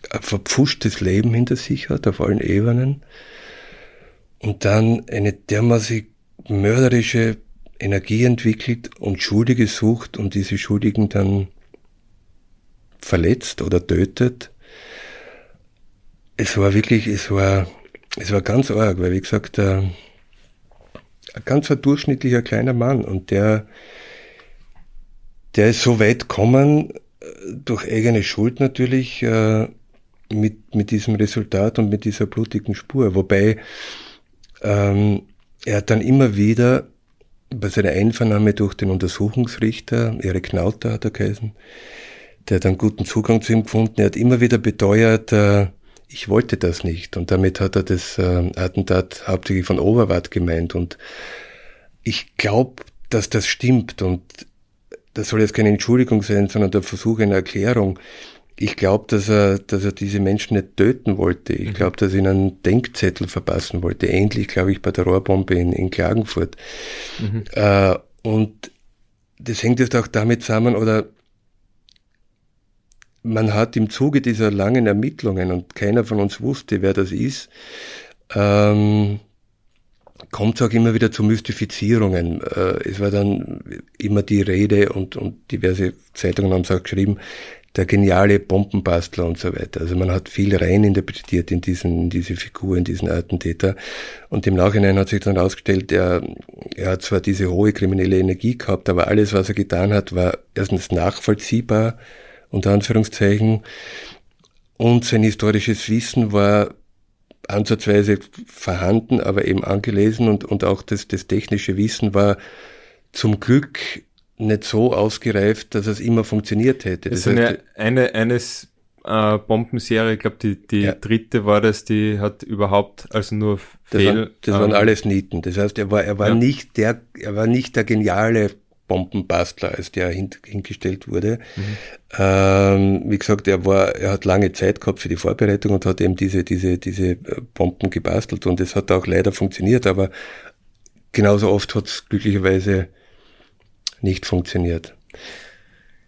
ein verpfuschtes Leben hinter sich hat, auf allen Ebenen, und dann eine dermaßen mörderische Energie entwickelt und Schuldige sucht und diese Schuldigen dann verletzt oder tötet. Es war wirklich, es war, es war ganz arg, weil wie gesagt, äh, ein ganz ein durchschnittlicher kleiner Mann und der, der ist so weit gekommen, durch eigene Schuld natürlich, äh, mit, mit diesem Resultat und mit dieser blutigen Spur. Wobei ähm, er dann immer wieder bei seiner Einvernahme durch den Untersuchungsrichter, Erik Nauter hat er geheißen, der hat einen guten Zugang zu ihm gefunden. Er hat immer wieder beteuert, äh, ich wollte das nicht. Und damit hat er das äh, Attentat hauptsächlich von Oberwart gemeint. Und ich glaube, dass das stimmt. Und das soll jetzt keine Entschuldigung sein, sondern der Versuch einer Erklärung ich glaube, dass er, dass er diese Menschen nicht töten wollte. Ich mhm. glaube, dass er ihnen einen Denkzettel verpassen wollte. Ähnlich, glaube ich, bei der Rohrbombe in, in Klagenfurt. Mhm. Äh, und das hängt jetzt auch damit zusammen, oder man hat im Zuge dieser langen Ermittlungen, und keiner von uns wusste, wer das ist, ähm, kommt es auch immer wieder zu Mystifizierungen. Äh, es war dann immer die Rede und, und diverse Zeitungen haben es auch geschrieben, der geniale Bombenbastler und so weiter. Also man hat viel rein interpretiert in, diesen, in diese Figur, in diesen Attentäter. Und im Nachhinein hat sich dann herausgestellt, er, er hat zwar diese hohe kriminelle Energie gehabt, aber alles, was er getan hat, war erstens nachvollziehbar, unter Anführungszeichen, und sein historisches Wissen war ansatzweise vorhanden, aber eben angelesen und, und auch das, das technische Wissen war zum Glück nicht so ausgereift, dass es immer funktioniert hätte. Das, das heißt, eine, eine eines äh, Bombenserie, ich glaube die, die ja. dritte war das, die hat überhaupt also nur das Fehl. Waren, das ähm, waren alles Nieten. Das heißt, er war, er war ja. nicht der, er war nicht der geniale Bombenbastler, als der hin, hingestellt wurde. Mhm. Ähm, wie gesagt, er war, er hat lange Zeit gehabt für die Vorbereitung und hat eben diese, diese, diese äh, Bomben gebastelt und es hat auch leider funktioniert, aber genauso oft hat es glücklicherweise nicht funktioniert.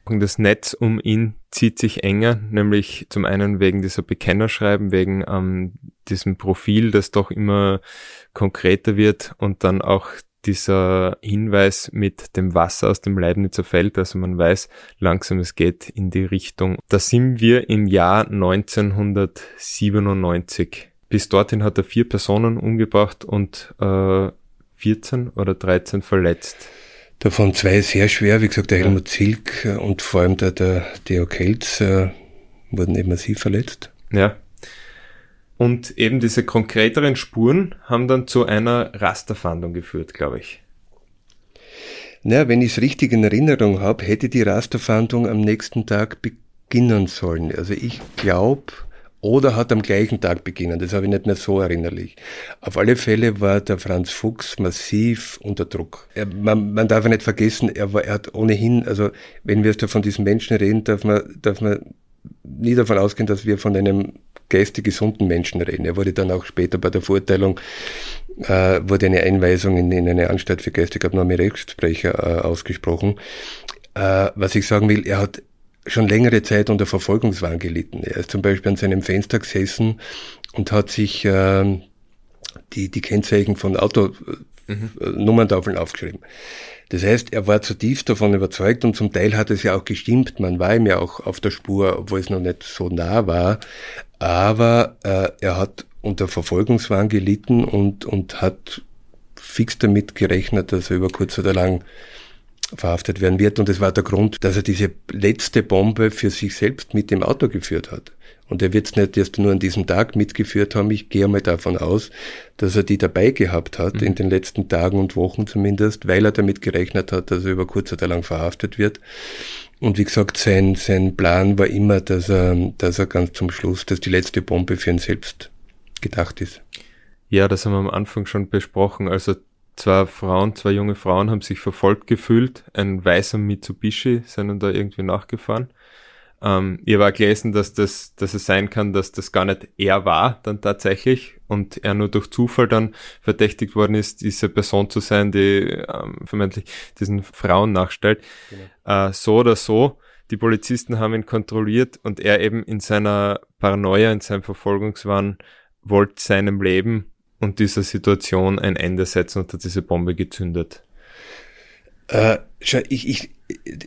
Das Netz um ihn zieht sich enger, nämlich zum einen wegen dieser Bekennerschreiben, wegen ähm, diesem Profil, das doch immer konkreter wird und dann auch dieser Hinweis mit dem Wasser aus dem Leibnizer Feld, also man weiß langsam, es geht in die Richtung. Da sind wir im Jahr 1997. Bis dorthin hat er vier Personen umgebracht und äh, 14 oder 13 verletzt. Davon zwei sehr schwer, wie gesagt, der Helmut Zilk äh, und vor allem der, der Theo Kelz äh, wurden eben massiv verletzt. Ja. Und eben diese konkreteren Spuren haben dann zu einer Rasterfahndung geführt, glaube ich. Na, wenn ich es richtig in Erinnerung habe, hätte die Rasterfahndung am nächsten Tag beginnen sollen. Also ich glaube, oder hat am gleichen Tag beginnen. Das habe ich nicht mehr so erinnerlich. Auf alle Fälle war der Franz Fuchs massiv unter Druck. Er, man, man, darf nicht vergessen, er, war, er hat ohnehin, also wenn wir da von diesen Menschen reden, darf man, darf man nie davon ausgehen, dass wir von einem geistig gesunden Menschen reden. Er wurde dann auch später bei der Verurteilung äh, wurde eine Einweisung in, in eine Anstalt für geistig abnorme Rechtsbrecher äh, ausgesprochen. Äh, was ich sagen will, er hat schon längere Zeit unter Verfolgungswahn gelitten. Er ist zum Beispiel an seinem Fenster gesessen und hat sich äh, die, die Kennzeichen von Autonummerntafeln mhm. aufgeschrieben. Das heißt, er war zutiefst davon überzeugt und zum Teil hat es ja auch gestimmt. Man war ihm ja auch auf der Spur, obwohl es noch nicht so nah war. Aber äh, er hat unter Verfolgungswahn gelitten und, und hat fix damit gerechnet, dass er über kurz oder lang verhaftet werden wird. Und das war der Grund, dass er diese letzte Bombe für sich selbst mit dem Auto geführt hat. Und er wird es nicht erst nur an diesem Tag mitgeführt haben. Ich gehe mal davon aus, dass er die dabei gehabt hat, mhm. in den letzten Tagen und Wochen zumindest, weil er damit gerechnet hat, dass er über kurz oder lang verhaftet wird. Und wie gesagt, sein, sein Plan war immer, dass er, dass er ganz zum Schluss, dass die letzte Bombe für ihn selbst gedacht ist. Ja, das haben wir am Anfang schon besprochen. Also zwei Frauen, zwei junge Frauen haben sich verfolgt gefühlt. Ein weißer Mitsubishi sind da irgendwie nachgefahren. Ähm, ich habe auch gelesen, dass, das, dass es sein kann, dass das gar nicht er war dann tatsächlich und er nur durch Zufall dann verdächtigt worden ist, diese Person zu sein, die ähm, vermeintlich diesen Frauen nachstellt. Genau. Äh, so oder so, die Polizisten haben ihn kontrolliert und er eben in seiner Paranoia, in seinem Verfolgungswahn, wollte seinem Leben und dieser Situation ein Ende setzen und hat diese Bombe gezündet. Äh, schau, ich, ich,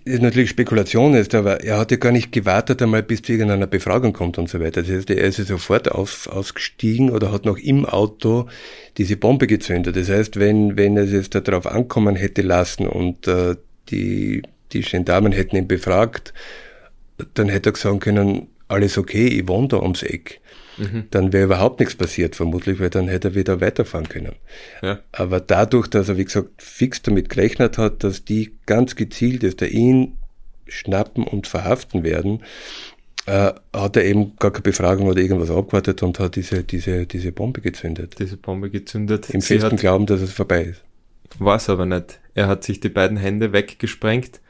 ist natürlich Spekulation ist, aber er hat ja gar nicht gewartet einmal, bis zu irgendeiner Befragung kommt und so weiter. Das heißt, er ist ja sofort aus, ausgestiegen oder hat noch im Auto diese Bombe gezündet. Das heißt, wenn, wenn es jetzt darauf ankommen hätte lassen und äh, die, die Gendarmen hätten ihn befragt, dann hätte er sagen können, alles okay, ich wohne da ums Eck mhm. dann wäre überhaupt nichts passiert, vermutlich, weil dann hätte er wieder weiterfahren können. Ja. Aber dadurch, dass er, wie gesagt, fix damit gerechnet hat, dass die ganz gezielt ist, der ihn schnappen und verhaften werden, äh, hat er eben gar keine Befragung oder irgendwas abgewartet und hat diese, diese, diese Bombe gezündet. Diese Bombe gezündet. Im festen Glauben, dass es vorbei ist. War es aber nicht. Er hat sich die beiden Hände weggesprengt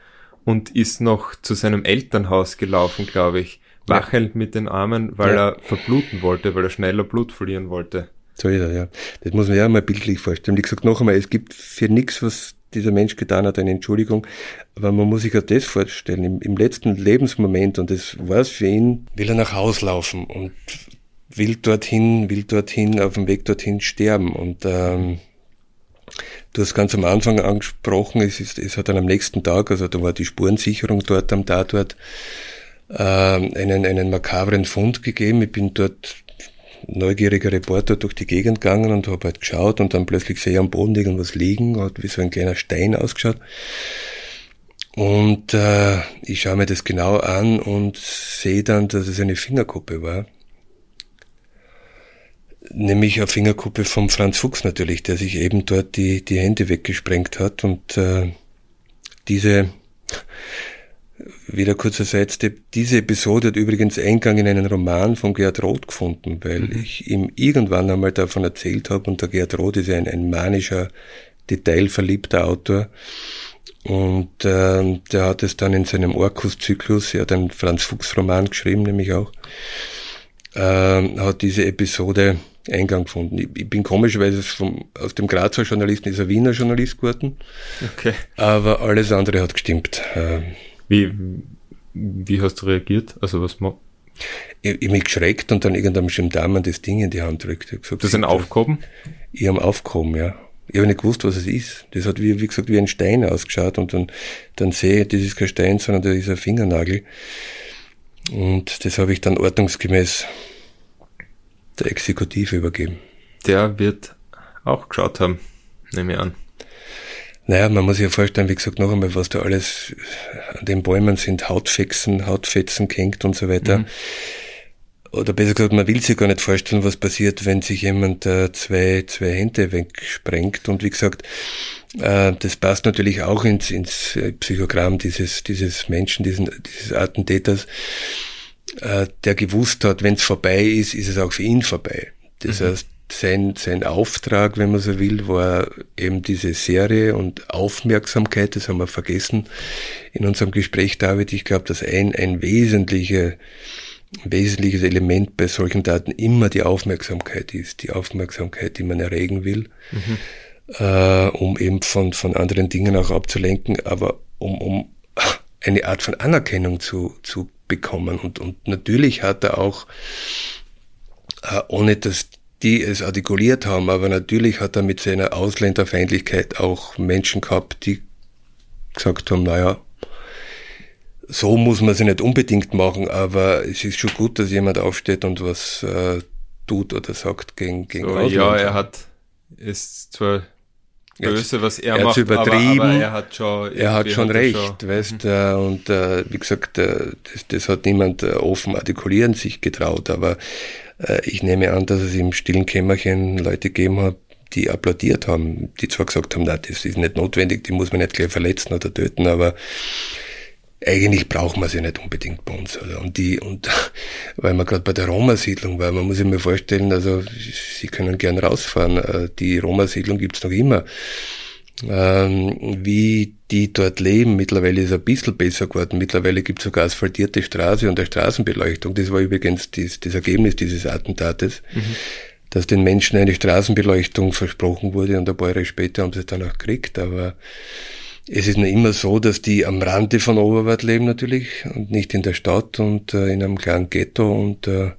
und ist noch zu seinem Elternhaus gelaufen, glaube ich wachelnd mit den Armen, weil ja. er verbluten wollte, weil er schneller Blut verlieren wollte. So ist er, ja. Das muss man ja mal bildlich vorstellen. Wie gesagt, noch einmal, es gibt für nichts, was dieser Mensch getan hat, eine Entschuldigung. Aber man muss sich ja das vorstellen, im, im letzten Lebensmoment, und das war es für ihn, will er nach Haus laufen und will dorthin, will dorthin, auf dem Weg dorthin sterben. Und ähm, du hast ganz am Anfang angesprochen, es, ist, es hat dann am nächsten Tag, also da war die Spurensicherung dort am Tatort, äh, einen, einen makabren Fund gegeben. Ich bin dort neugieriger Reporter durch die Gegend gegangen und habe halt geschaut und dann plötzlich sehe ich am Boden irgendwas liegen, hat wie so ein kleiner Stein ausgeschaut. Und äh, ich schaue mir das genau an und sehe dann, dass es eine Fingerkuppe war. Nämlich eine Fingerkuppe vom Franz Fuchs natürlich, der sich eben dort die, die Hände weggesprengt hat. Und äh, diese wieder kurzer Sidestep. Diese Episode hat übrigens Eingang in einen Roman von Gerd Roth gefunden, weil mhm. ich ihm irgendwann einmal davon erzählt habe und der Gerd Roth ist ein, ein manischer, detailverliebter Autor. Und äh, der hat es dann in seinem Orkus-Zyklus, er hat einen Franz Fuchs-Roman geschrieben, nämlich auch, äh, hat diese Episode Eingang gefunden. Ich, ich bin komischerweise vom, aus dem Grazer Journalisten ist ein Wiener Journalist geworden. Okay. Aber alles andere hat gestimmt. Äh, wie, wie hast du reagiert? Also was man ich, ich mich geschreckt und dann irgendeinem Gendarmen das Ding in die Hand drückt. Gesagt, das ist ein Aufgehoben? Ich habe Aufgehoben, ja. Ich habe nicht gewusst, was es ist. Das hat wie, wie gesagt wie ein Stein ausgeschaut und dann, dann sehe ich, das ist kein Stein, sondern das ist ein Fingernagel. Und das habe ich dann ordnungsgemäß der Exekutive übergeben. Der wird auch geschaut haben, nehme ich an. Naja, man muss sich ja vorstellen, wie gesagt, noch einmal, was da alles an den Bäumen sind, Hautfetzen, Hautfetzen kenkt und so weiter. Mhm. Oder besser gesagt, man will sich gar nicht vorstellen, was passiert, wenn sich jemand äh, zwei, zwei Hände wegsprengt. Und wie gesagt, äh, das passt natürlich auch ins, ins äh, Psychogramm dieses, dieses Menschen, diesen, dieses Attentäters, äh, der gewusst hat, wenn es vorbei ist, ist es auch für ihn vorbei. Das mhm. heißt, sein, sein Auftrag, wenn man so will, war eben diese Serie und Aufmerksamkeit, das haben wir vergessen in unserem Gespräch, David. Ich glaube, dass ein, ein wesentlicher, wesentliches Element bei solchen Daten immer die Aufmerksamkeit ist, die Aufmerksamkeit, die man erregen will, mhm. äh, um eben von, von anderen Dingen auch abzulenken, aber um, um eine Art von Anerkennung zu, zu bekommen. Und, und natürlich hat er auch, äh, ohne dass die es artikuliert haben, aber natürlich hat er mit seiner Ausländerfeindlichkeit auch Menschen gehabt, die gesagt haben, naja, so muss man sie nicht unbedingt machen, aber es ist schon gut, dass jemand aufsteht und was äh, tut oder sagt gegen, gegen so, Ja, er hat ist zwar böse, was er, er macht, übertrieben, aber, aber er hat schon, er hat schon hat recht, schon, weißt, mhm. und äh, wie gesagt, äh, das, das hat niemand äh, offen artikulieren sich getraut, aber äh, ich nehme an, dass es im stillen Kämmerchen Leute gegeben hat, die applaudiert haben, die zwar gesagt haben, na, das ist nicht notwendig, die muss man nicht gleich verletzen oder töten, aber eigentlich braucht man sie nicht unbedingt bei uns. Oder? Und die, und (laughs) weil man gerade bei der Roma-Siedlung war, man muss sich mal vorstellen, also Sie können gern rausfahren, äh, die Roma-Siedlung gibt's noch immer. Ähm, wie die dort leben, mittlerweile ist es ein bisschen besser geworden. Mittlerweile gibt's sogar asphaltierte Straße und eine Straßenbeleuchtung. Das war übrigens das, das Ergebnis dieses Attentates. Mhm dass den Menschen eine Straßenbeleuchtung versprochen wurde und ein paar Jahre später haben sie es dann auch gekriegt, aber es ist nur immer so, dass die am Rande von Oberwart leben natürlich und nicht in der Stadt und äh, in einem kleinen Ghetto und äh,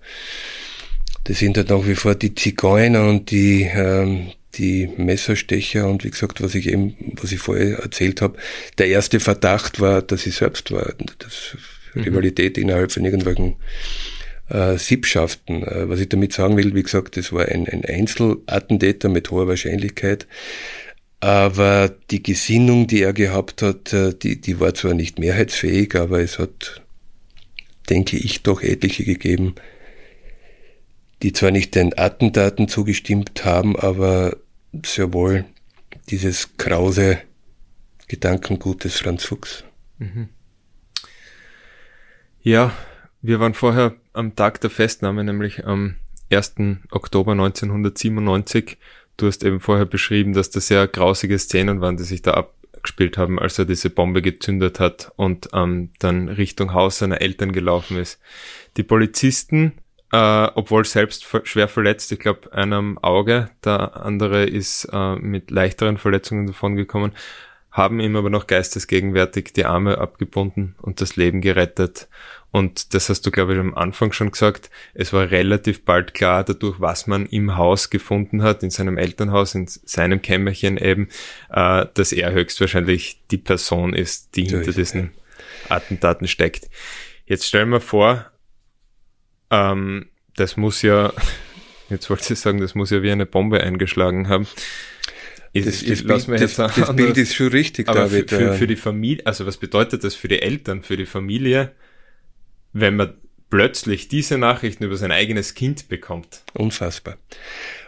das sind halt nach wie vor die Zigeuner und die ähm, die Messerstecher und wie gesagt, was ich eben, was ich vorher erzählt habe, der erste Verdacht war, dass ich selbst war. Das mhm. Rivalität innerhalb von irgendwelchen äh, Sippschaften. Äh, was ich damit sagen will, wie gesagt, das war ein, ein Einzelattentäter mit hoher Wahrscheinlichkeit. Aber die Gesinnung, die er gehabt hat, äh, die, die war zwar nicht mehrheitsfähig, aber es hat, denke ich, doch etliche gegeben, die zwar nicht den Attentaten zugestimmt haben, aber sehr wohl dieses krause Gedankengut des Franz Fuchs. Mhm. Ja, wir waren vorher am Tag der Festnahme, nämlich am 1. Oktober 1997 Du hast eben vorher beschrieben, dass das sehr grausige Szenen waren, die sich da abgespielt haben, als er diese Bombe gezündet hat und ähm, dann Richtung Haus seiner Eltern gelaufen ist. Die Polizisten, äh, obwohl selbst schwer verletzt, ich glaube einer am Auge, der andere ist äh, mit leichteren Verletzungen davongekommen, haben ihm aber noch geistesgegenwärtig die Arme abgebunden und das Leben gerettet. Und das hast du, glaube ich, am Anfang schon gesagt. Es war relativ bald klar, dadurch, was man im Haus gefunden hat, in seinem Elternhaus, in seinem Kämmerchen eben, äh, dass er höchstwahrscheinlich die Person ist, die hinter diesen Attentaten steckt. Jetzt stellen wir vor, ähm, das muss ja, (laughs) jetzt wollte ich sagen, das muss ja wie eine Bombe eingeschlagen haben. Ist, das, das, Bild, das, das Bild ist schon richtig, aber David. Für, für, für die Familie, also was bedeutet das für die Eltern, für die Familie? Wenn man plötzlich diese Nachrichten über sein eigenes Kind bekommt. Unfassbar.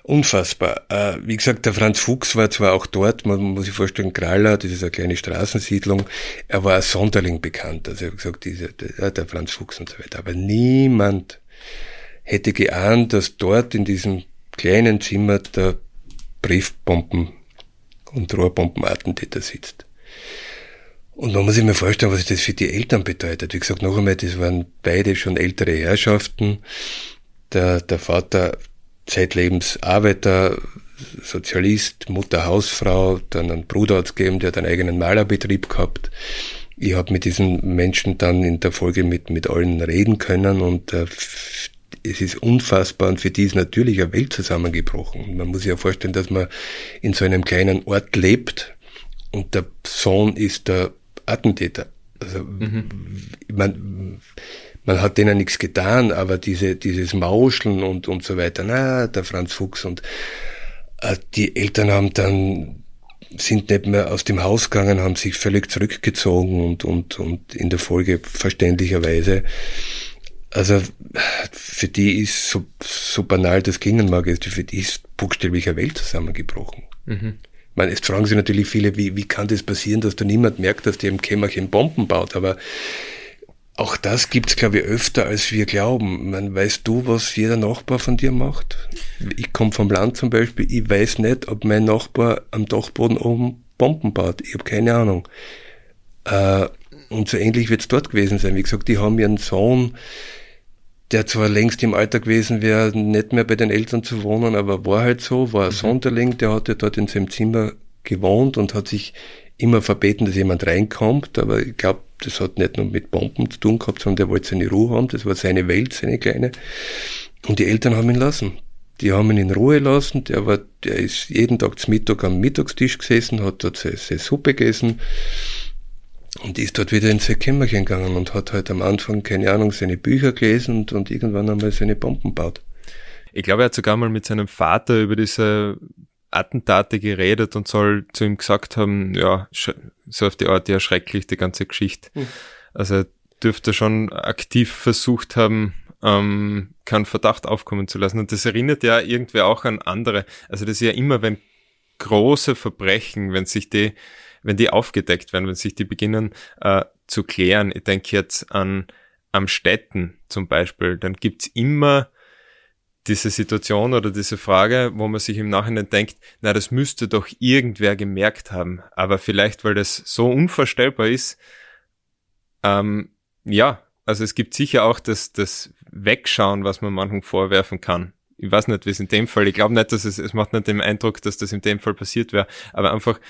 Unfassbar. Äh, wie gesagt, der Franz Fuchs war zwar auch dort, man muss sich vorstellen, Kralla, das ist eine kleine Straßensiedlung, er war als Sonderling bekannt, also hat gesagt, dieser, der, der Franz Fuchs und so weiter. Aber niemand hätte geahnt, dass dort in diesem kleinen Zimmer der Briefbomben- und Rohrbombenattentäter sitzt. Und man muss sich mal vorstellen, was das für die Eltern bedeutet. Wie gesagt, noch einmal, das waren beide schon ältere Herrschaften. Der, der Vater zeitlebens Arbeiter, Sozialist, Mutter Hausfrau, dann einen Bruder hat's gegeben, der hat einen eigenen Malerbetrieb gehabt. Ich habe mit diesen Menschen dann in der Folge mit, mit allen reden können und äh, es ist unfassbar und für die ist natürlich eine Welt zusammengebrochen. Man muss sich ja vorstellen, dass man in so einem kleinen Ort lebt und der Sohn ist der Attentäter. Also mhm. man, man hat denen nichts getan, aber diese, dieses Mauscheln und, und so weiter, na, der Franz Fuchs und äh, die Eltern haben dann sind nicht mehr aus dem Haus gegangen, haben sich völlig zurückgezogen und, und, und in der Folge verständlicherweise. Also für die ist, so, so banal das klingen mag, für die ist buchstäblich eine Welt zusammengebrochen. Mhm. Meine, jetzt fragen sich natürlich viele, wie, wie kann das passieren, dass da niemand merkt, dass der im Kämmerchen Bomben baut, aber auch das gibt's glaube ich, öfter, als wir glauben. Man, weißt du, was jeder Nachbar von dir macht? Ich komme vom Land zum Beispiel, ich weiß nicht, ob mein Nachbar am Dachboden oben Bomben baut. Ich habe keine Ahnung. Äh, und so ähnlich wird's dort gewesen sein. Wie gesagt, die haben ihren Sohn der zwar längst im Alter gewesen wäre, nicht mehr bei den Eltern zu wohnen, aber war halt so, war ein mhm. Sonderling, der hatte dort in seinem Zimmer gewohnt und hat sich immer verbeten, dass jemand reinkommt, aber ich glaube, das hat nicht nur mit Bomben zu tun gehabt, sondern der wollte seine Ruhe haben, das war seine Welt, seine kleine. Und die Eltern haben ihn lassen. Die haben ihn in Ruhe lassen, der war, der ist jeden Tag zum Mittag am Mittagstisch gesessen, hat dort seine, seine Suppe gegessen, und ist dort wieder in sein Kämmerchen gegangen und hat halt am Anfang, keine Ahnung, seine Bücher gelesen und, und irgendwann einmal seine Bomben baut. Ich glaube, er hat sogar mal mit seinem Vater über diese Attentate geredet und soll zu ihm gesagt haben, ja, so auf die Art, ja, schrecklich, die ganze Geschichte. Mhm. Also er dürfte schon aktiv versucht haben, ähm, keinen Verdacht aufkommen zu lassen. Und das erinnert ja irgendwie auch an andere. Also das ist ja immer, wenn große Verbrechen, wenn sich die, wenn die aufgedeckt werden, wenn sich die beginnen äh, zu klären. Ich denke jetzt an am Städten zum Beispiel, dann gibt's immer diese Situation oder diese Frage, wo man sich im Nachhinein denkt, na, das müsste doch irgendwer gemerkt haben. Aber vielleicht, weil das so unvorstellbar ist, ähm, ja, also es gibt sicher auch das, das Wegschauen, was man manchen vorwerfen kann. Ich weiß nicht, wie es in dem Fall, ich glaube nicht, dass es, es macht nicht den Eindruck, dass das in dem Fall passiert wäre, aber einfach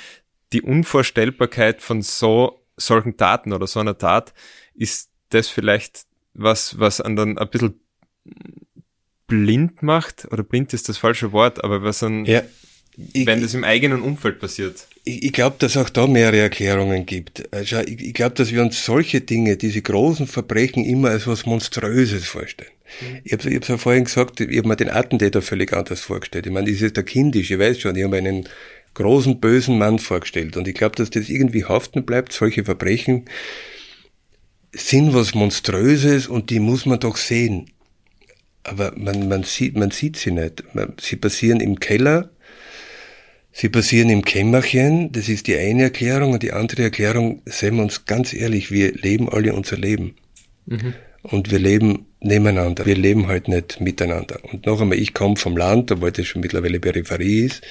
die Unvorstellbarkeit von so, solchen Taten oder so einer Tat ist das vielleicht was, was an dann ein bisschen blind macht, oder blind ist das falsche Wort, aber was dann, ja, ich, wenn das im eigenen Umfeld passiert. Ich, ich glaube, dass auch da mehrere Erklärungen gibt. Also ich, ich glaube, dass wir uns solche Dinge, diese großen Verbrechen immer als was Monströses vorstellen. Mhm. Ich habe es ja vorhin gesagt, ich habe mir den Attentäter völlig anders vorgestellt. Ich meine, das ist der kindisch, ich weiß schon, ich habe einen großen, bösen Mann vorgestellt. Und ich glaube, dass das irgendwie haften bleibt, solche Verbrechen sind was Monströses und die muss man doch sehen. Aber man, man, sieht, man sieht sie nicht. Sie passieren im Keller, sie passieren im Kämmerchen, das ist die eine Erklärung. Und die andere Erklärung, seien wir uns ganz ehrlich, wir leben alle unser Leben. Mhm. Und wir leben nebeneinander. Wir leben halt nicht miteinander. Und noch einmal, ich komme vom Land, obwohl das schon mittlerweile Peripherie ist.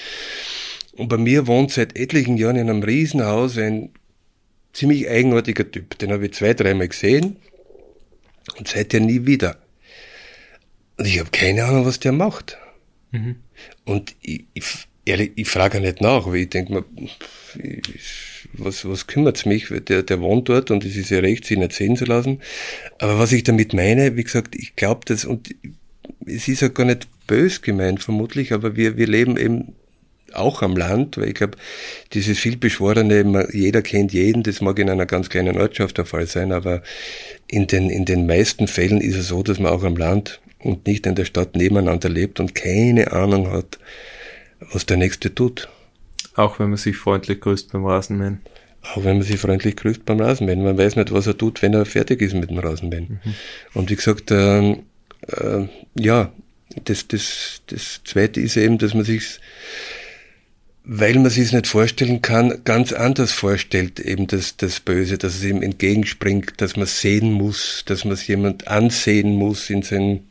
Und bei mir wohnt seit etlichen Jahren in einem Riesenhaus ein ziemlich eigenartiger Typ. Den habe ich zwei, dreimal gesehen und seither nie wieder. Und ich habe keine Ahnung, was der macht. Mhm. Und ich, ich, ehrlich, ich frage nicht nach, weil ich denke mir, was, was kümmert's mich? Der, der wohnt dort und es ist ja recht, sich nicht sehen zu lassen. Aber was ich damit meine, wie gesagt, ich glaube das, und es ist ja gar nicht bös gemeint vermutlich, aber wir, wir leben eben auch am Land, weil ich glaube, dieses vielbeschworene, jeder kennt jeden, das mag in einer ganz kleinen Ortschaft der Fall sein, aber in den, in den meisten Fällen ist es so, dass man auch am Land und nicht in der Stadt nebeneinander lebt und keine Ahnung hat, was der Nächste tut. Auch wenn man sich freundlich grüßt beim Rasenmähen. Auch wenn man sich freundlich grüßt beim Rasenmähen. Man weiß nicht, was er tut, wenn er fertig ist mit dem Rasenmähen. Mhm. Und wie gesagt, äh, äh, ja, das, das, das Zweite ist eben, dass man sich weil man sich es nicht vorstellen kann, ganz anders vorstellt, eben das, das Böse, dass es ihm entgegenspringt, dass man sehen muss, dass man es jemand ansehen muss in seinen,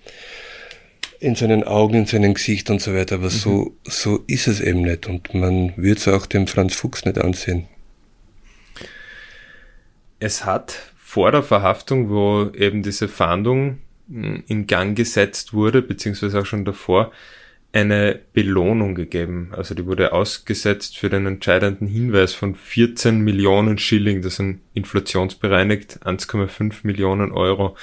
in seinen Augen, in seinem Gesicht und so weiter. Aber mhm. so, so ist es eben nicht. Und man würde es auch dem Franz Fuchs nicht ansehen. Es hat vor der Verhaftung, wo eben diese Fahndung hm, in Gang gesetzt wurde, beziehungsweise auch schon davor, eine Belohnung gegeben. Also die wurde ausgesetzt für den entscheidenden Hinweis von 14 Millionen Schilling, das sind inflationsbereinigt 1,5 Millionen Euro.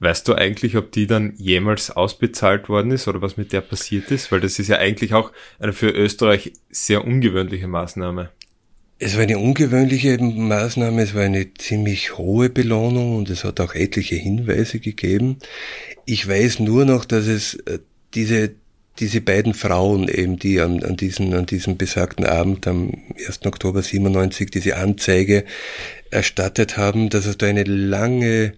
Weißt du eigentlich, ob die dann jemals ausbezahlt worden ist oder was mit der passiert ist? Weil das ist ja eigentlich auch eine für Österreich sehr ungewöhnliche Maßnahme. Es war eine ungewöhnliche Maßnahme, es war eine ziemlich hohe Belohnung und es hat auch etliche Hinweise gegeben. Ich weiß nur noch, dass es äh, diese diese beiden Frauen eben, die an, an, diesen, an diesem besagten Abend am 1. Oktober 97 diese Anzeige erstattet haben, dass es da eine lange,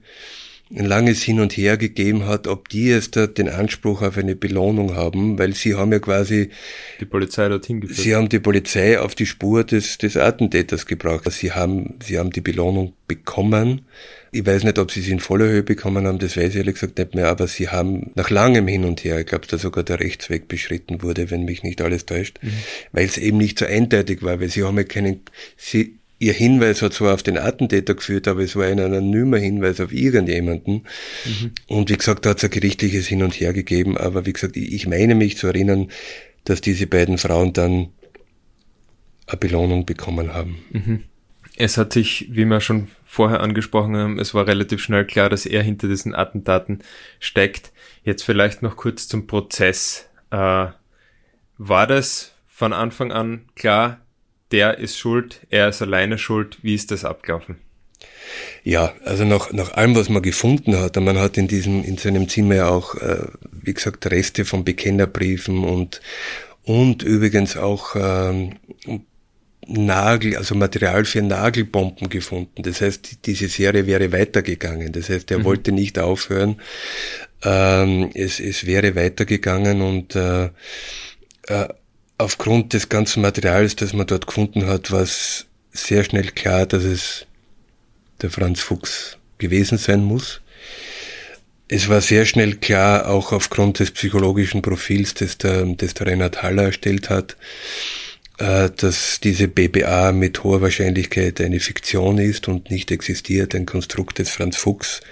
ein langes Hin und Her gegeben hat, ob die jetzt da den Anspruch auf eine Belohnung haben, weil sie haben ja quasi die Polizei dorthin geführt. Sie haben die Polizei auf die Spur des, des Attentäters gebracht. Sie haben, sie haben die Belohnung bekommen ich weiß nicht, ob sie es in voller Höhe bekommen haben, das weiß ich ehrlich gesagt nicht mehr, aber sie haben nach langem Hin und Her, ich glaube, da sogar der Rechtsweg beschritten wurde, wenn mich nicht alles täuscht, mhm. weil es eben nicht so eindeutig war, weil sie haben ja keinen, sie, ihr Hinweis hat zwar auf den Attentäter geführt, aber es war ein anonymer Hinweis auf irgendjemanden. Mhm. Und wie gesagt, da hat es ein gerichtliches Hin und Her gegeben, aber wie gesagt, ich meine mich zu erinnern, dass diese beiden Frauen dann eine Belohnung bekommen haben. Mhm. Es hat sich, wie wir schon vorher angesprochen haben, es war relativ schnell klar, dass er hinter diesen Attentaten steckt. Jetzt vielleicht noch kurz zum Prozess. Äh, war das von Anfang an klar, der ist schuld, er ist alleine schuld? Wie ist das abgelaufen? Ja, also nach, nach allem, was man gefunden hat, man hat in diesem, in seinem Zimmer ja auch, äh, wie gesagt, Reste von Bekennerbriefen und, und übrigens auch ähm, Nagel, also Material für Nagelbomben gefunden. Das heißt, diese Serie wäre weitergegangen. Das heißt, er mhm. wollte nicht aufhören. Ähm, es, es wäre weitergegangen und äh, äh, aufgrund des ganzen Materials, das man dort gefunden hat, war es sehr schnell klar, dass es der Franz Fuchs gewesen sein muss. Es war sehr schnell klar, auch aufgrund des psychologischen Profils, das der, das der Reinhard Haller erstellt hat, dass diese BBA mit hoher Wahrscheinlichkeit eine Fiktion ist und nicht existiert, ein Konstrukt des Franz Fuchs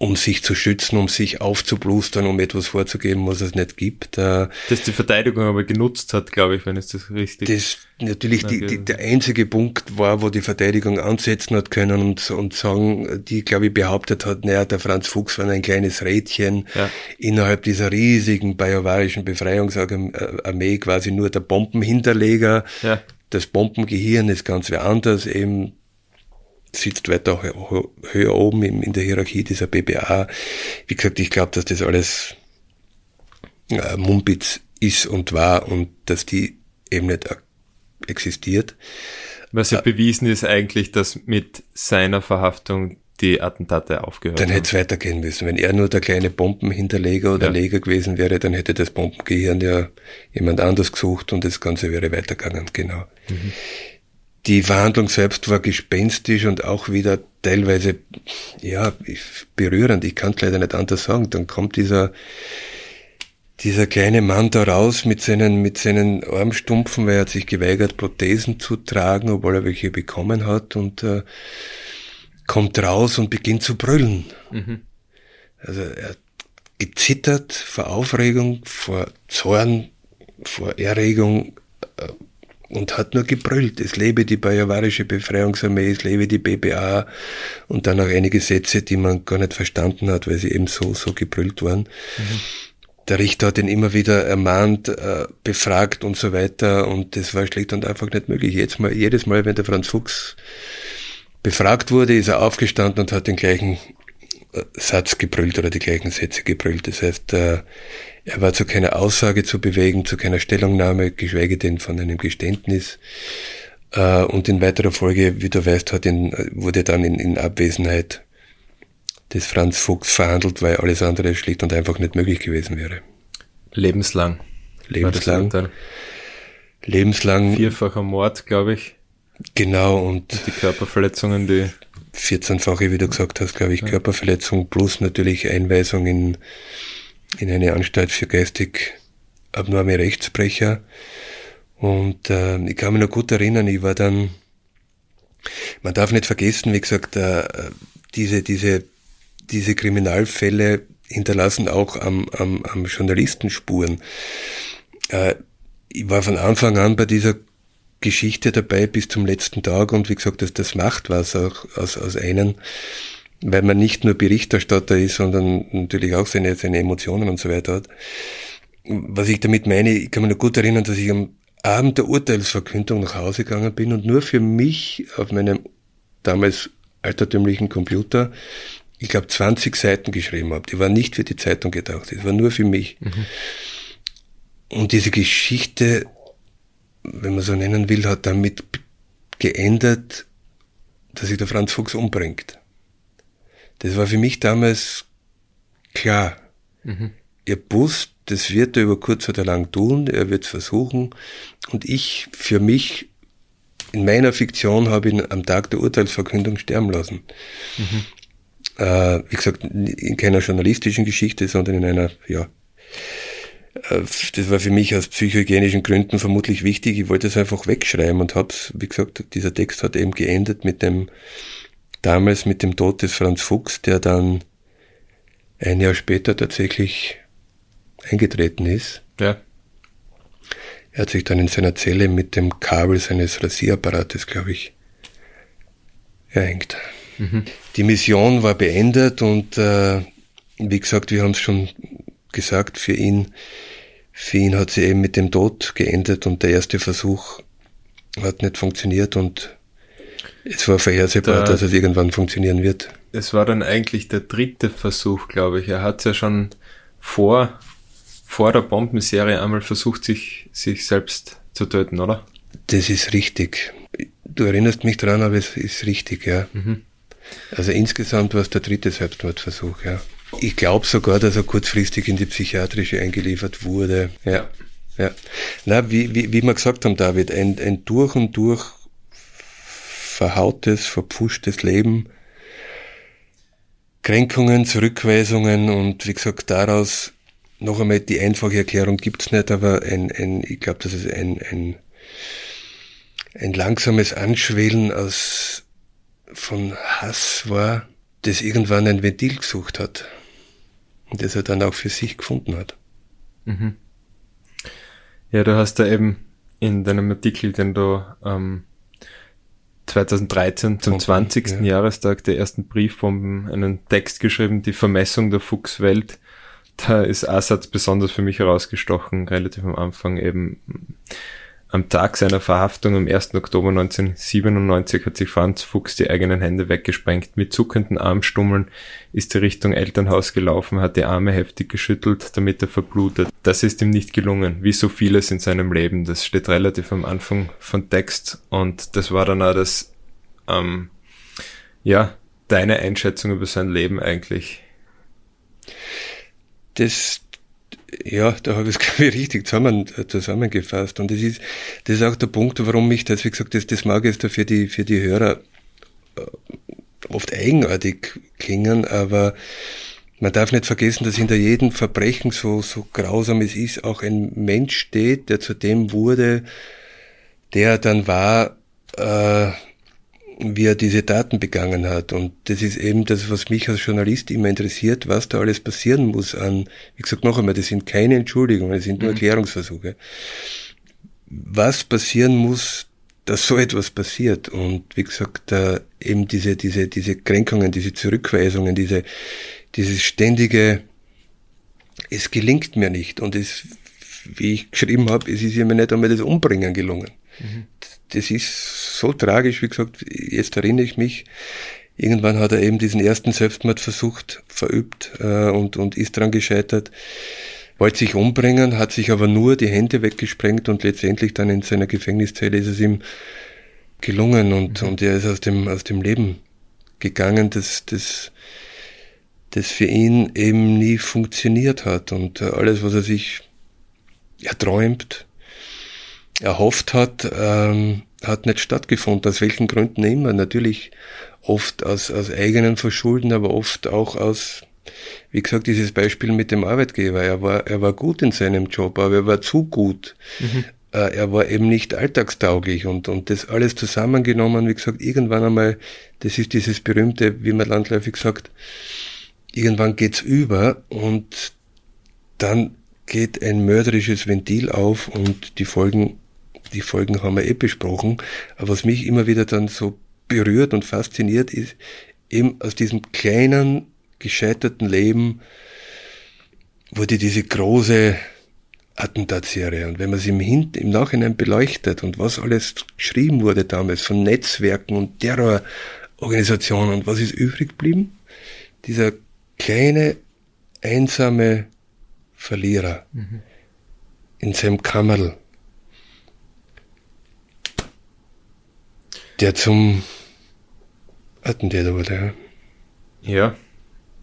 um sich zu schützen, um sich aufzublustern, um etwas vorzugeben, was es nicht gibt. Äh, das die Verteidigung aber genutzt hat, glaube ich, wenn es das richtig Das natürlich die, die, der einzige Punkt war, wo die Verteidigung ansetzen hat können und, und sagen, die, glaube ich, behauptet hat, naja, der Franz Fuchs war ein kleines Rädchen ja. innerhalb dieser riesigen bajuwarischen Befreiungsarmee, quasi nur der Bombenhinterleger. Ja. Das Bombengehirn ist ganz wer anders, eben sitzt weiter höher oben in der Hierarchie dieser BBA. Wie gesagt, ich glaube, dass das alles äh, Mumpitz ist und war und dass die eben nicht existiert. Was ja äh, bewiesen ist eigentlich, dass mit seiner Verhaftung die Attentate aufgehört Dann hätte es weitergehen müssen. Wenn er nur der kleine Bombenhinterleger oder ja. Leger gewesen wäre, dann hätte das Bombengehirn ja jemand anders gesucht und das Ganze wäre weitergegangen, genau. Mhm. Die Verhandlung selbst war gespenstisch und auch wieder teilweise, ja, berührend. Ich kann es leider nicht anders sagen. Dann kommt dieser, dieser kleine Mann da raus mit seinen, mit seinen Armstumpfen, weil er hat sich geweigert, Prothesen zu tragen, obwohl er welche bekommen hat und äh, kommt raus und beginnt zu brüllen. Mhm. Also er hat gezittert vor Aufregung, vor Zorn, vor Erregung, äh, und hat nur gebrüllt. Es lebe die bajuwarische Befreiungsarmee, es lebe die BBA und dann auch einige Sätze, die man gar nicht verstanden hat, weil sie eben so, so gebrüllt waren. Mhm. Der Richter hat ihn immer wieder ermahnt, äh, befragt und so weiter und das war schlicht und einfach nicht möglich. Jetzt mal, jedes Mal, wenn der Franz Fuchs befragt wurde, ist er aufgestanden und hat den gleichen Satz gebrüllt oder die gleichen Sätze gebrüllt. Das heißt, äh, er war zu keiner Aussage zu bewegen, zu keiner Stellungnahme, geschweige denn von einem Geständnis. Äh, und in weiterer Folge, wie du weißt, hat ihn, wurde dann in, in Abwesenheit des Franz Fuchs verhandelt, weil alles andere schlicht und einfach nicht möglich gewesen wäre. Lebenslang. Lebenslang. Lebenslang. Vierfacher Mord, glaube ich. Genau, und, und die Körperverletzungen, die 14-fache, wie du gesagt hast, glaube ich. Körperverletzung plus natürlich Einweisung in in eine Anstalt für geistig abnorme Rechtsbrecher. Und äh, ich kann mich noch gut erinnern, ich war dann, man darf nicht vergessen, wie gesagt, äh, diese, diese, diese Kriminalfälle hinterlassen auch am, am, am Journalisten Spuren. Äh, ich war von Anfang an bei dieser Geschichte dabei bis zum letzten Tag und wie gesagt, das, das macht was auch aus, aus einem weil man nicht nur Berichterstatter ist, sondern natürlich auch seine, seine Emotionen und so weiter hat. Was ich damit meine, ich kann mich noch gut erinnern, dass ich am Abend der Urteilsverkündung nach Hause gegangen bin und nur für mich auf meinem damals altertümlichen Computer, ich glaube, 20 Seiten geschrieben habe. Die waren nicht für die Zeitung gedacht, das war nur für mich. Mhm. Und diese Geschichte, wenn man so nennen will, hat damit geändert, dass sich der Franz Fuchs umbringt. Das war für mich damals klar. Mhm. Ihr wusst, das wird er über kurz oder lang tun, er wird es versuchen. Und ich, für mich, in meiner Fiktion, habe ihn am Tag der Urteilsverkündung sterben lassen. Mhm. Äh, wie gesagt, in keiner journalistischen Geschichte, sondern in einer, ja, das war für mich aus psychohygienischen Gründen vermutlich wichtig. Ich wollte es einfach wegschreiben und hab's, wie gesagt, dieser Text hat eben geendet mit dem, damals mit dem Tod des Franz Fuchs, der dann ein Jahr später tatsächlich eingetreten ist. Ja. Er hat sich dann in seiner Zelle mit dem Kabel seines Rasieraparates, glaube ich, erhängt. Mhm. Die Mission war beendet und äh, wie gesagt, wir haben es schon gesagt, für ihn, für ihn hat sie eben mit dem Tod geendet und der erste Versuch hat nicht funktioniert und es war vorhersehbar, der, dass es irgendwann funktionieren wird. Es war dann eigentlich der dritte Versuch, glaube ich. Er hat es ja schon vor, vor der Bombenserie einmal versucht, sich, sich selbst zu töten, oder? Das ist richtig. Du erinnerst mich dran, aber es ist richtig, ja. Mhm. Also insgesamt war es der dritte Selbstmordversuch, ja. Ich glaube sogar, dass er kurzfristig in die psychiatrische eingeliefert wurde. Ja. ja. Na, wie, wie, wie wir gesagt haben, David, ein, ein durch und durch verhautes, verpfuschtes Leben, Kränkungen, Zurückweisungen und wie gesagt, daraus noch einmal die einfache Erklärung gibt's nicht, aber ein, ein ich glaube, dass es ein, ein, ein langsames Anschwellen aus von Hass war, das irgendwann ein Ventil gesucht hat und das er dann auch für sich gefunden hat. Mhm. Ja, du hast da eben in deinem Artikel, den du ähm, 2013 zum 20. Ja. Jahrestag der ersten Briefbomben einen Text geschrieben, die Vermessung der Fuchswelt. Da ist Assad besonders für mich herausgestochen, relativ am Anfang eben am Tag seiner Verhaftung am 1. Oktober 1997 hat sich Franz Fuchs die eigenen Hände weggesprengt. Mit zuckenden Armstummeln ist er Richtung Elternhaus gelaufen, hat die Arme heftig geschüttelt, damit er verblutet. Das ist ihm nicht gelungen, wie so vieles in seinem Leben. Das steht relativ am Anfang von Text und das war dann auch das, ähm, ja, deine Einschätzung über sein Leben eigentlich. Das ja, da habe ich es, ich, richtig zusammen, äh, zusammengefasst. Und das ist, das ist auch der Punkt, warum ich das, wie gesagt, das, das mag jetzt für die, für die Hörer äh, oft eigenartig klingen, aber man darf nicht vergessen, dass hinter jedem Verbrechen, so, so grausam es ist, auch ein Mensch steht, der zu dem wurde, der dann war, äh, wie er diese Taten begangen hat. Und das ist eben das, was mich als Journalist immer interessiert, was da alles passieren muss an, wie gesagt, noch einmal, das sind keine Entschuldigungen, das sind nur mhm. Erklärungsversuche. Was passieren muss, dass so etwas passiert. Und wie gesagt, äh, eben diese, diese, diese Kränkungen, diese Zurückweisungen, diese, dieses ständige, es gelingt mir nicht. Und es, wie ich geschrieben habe, es ist mir nicht einmal das Umbringen gelungen. Mhm das ist so tragisch, wie gesagt, jetzt erinnere ich mich, irgendwann hat er eben diesen ersten Selbstmordversuch verübt äh, und, und ist dran gescheitert, wollte sich umbringen, hat sich aber nur die Hände weggesprengt und letztendlich dann in seiner Gefängniszelle ist es ihm gelungen und, mhm. und er ist aus dem, aus dem Leben gegangen, das, das, das für ihn eben nie funktioniert hat und alles, was er sich erträumt, erhofft hat, ähm, hat nicht stattgefunden, aus welchen Gründen immer. Natürlich oft aus, aus eigenen Verschulden, aber oft auch aus, wie gesagt, dieses Beispiel mit dem Arbeitgeber. Er war, er war gut in seinem Job, aber er war zu gut. Mhm. Äh, er war eben nicht alltagstauglich und, und das alles zusammengenommen, wie gesagt, irgendwann einmal, das ist dieses berühmte, wie man landläufig sagt, irgendwann geht's über und dann geht ein mörderisches Ventil auf und die Folgen die Folgen haben wir eh besprochen. Aber was mich immer wieder dann so berührt und fasziniert ist, eben aus diesem kleinen, gescheiterten Leben wurde diese große Attentatsserie. Und wenn man sie im, Hin im Nachhinein beleuchtet und was alles geschrieben wurde damals von Netzwerken und Terrororganisationen und was ist übrig geblieben? Dieser kleine, einsame Verlierer mhm. in seinem Kammerl der zum Attentäter wurde. Ja,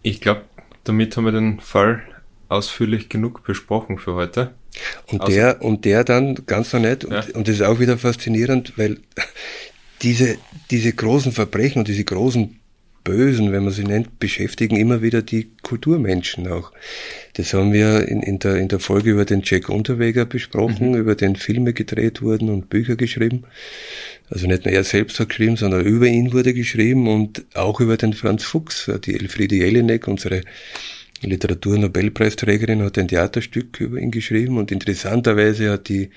ich glaube, damit haben wir den Fall ausführlich genug besprochen für heute. Und der, und der dann ganz noch nicht, ja. und, und das ist auch wieder faszinierend, weil (laughs) diese, diese großen Verbrechen und diese großen Bösen, wenn man sie nennt, beschäftigen immer wieder die Kulturmenschen auch. Das haben wir in, in, der, in der Folge über den Jack Unterweger besprochen, mhm. über den Filme gedreht wurden und Bücher geschrieben. Also nicht nur er selbst hat geschrieben, sondern über ihn wurde geschrieben und auch über den Franz Fuchs. Die Elfriede Jelinek, unsere Literaturnobelpreisträgerin, hat ein Theaterstück über ihn geschrieben und interessanterweise hat die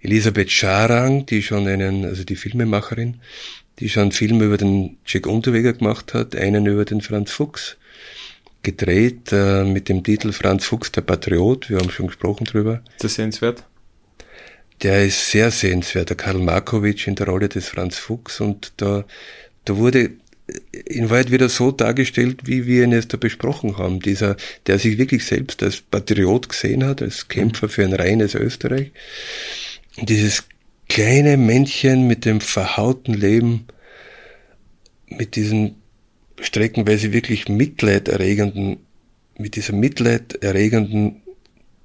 Elisabeth Scharang, die schon einen, also die Filmemacherin, die schon einen Film über den Jack Unterweger gemacht hat, einen über den Franz Fuchs gedreht äh, mit dem Titel Franz Fuchs, der Patriot. Wir haben schon gesprochen drüber. Ist das sehenswert? der ist sehr sehenswert, der Karl Markovic in der Rolle des Franz Fuchs und da, da wurde in Wahrheit wieder so dargestellt, wie wir ihn jetzt da besprochen haben. Dieser, der sich wirklich selbst als Patriot gesehen hat, als Kämpfer für ein reines Österreich. Und dieses kleine Männchen mit dem verhauten Leben, mit diesem streckenweise wirklich mitleiderregenden, mit dieser mitleiderregenden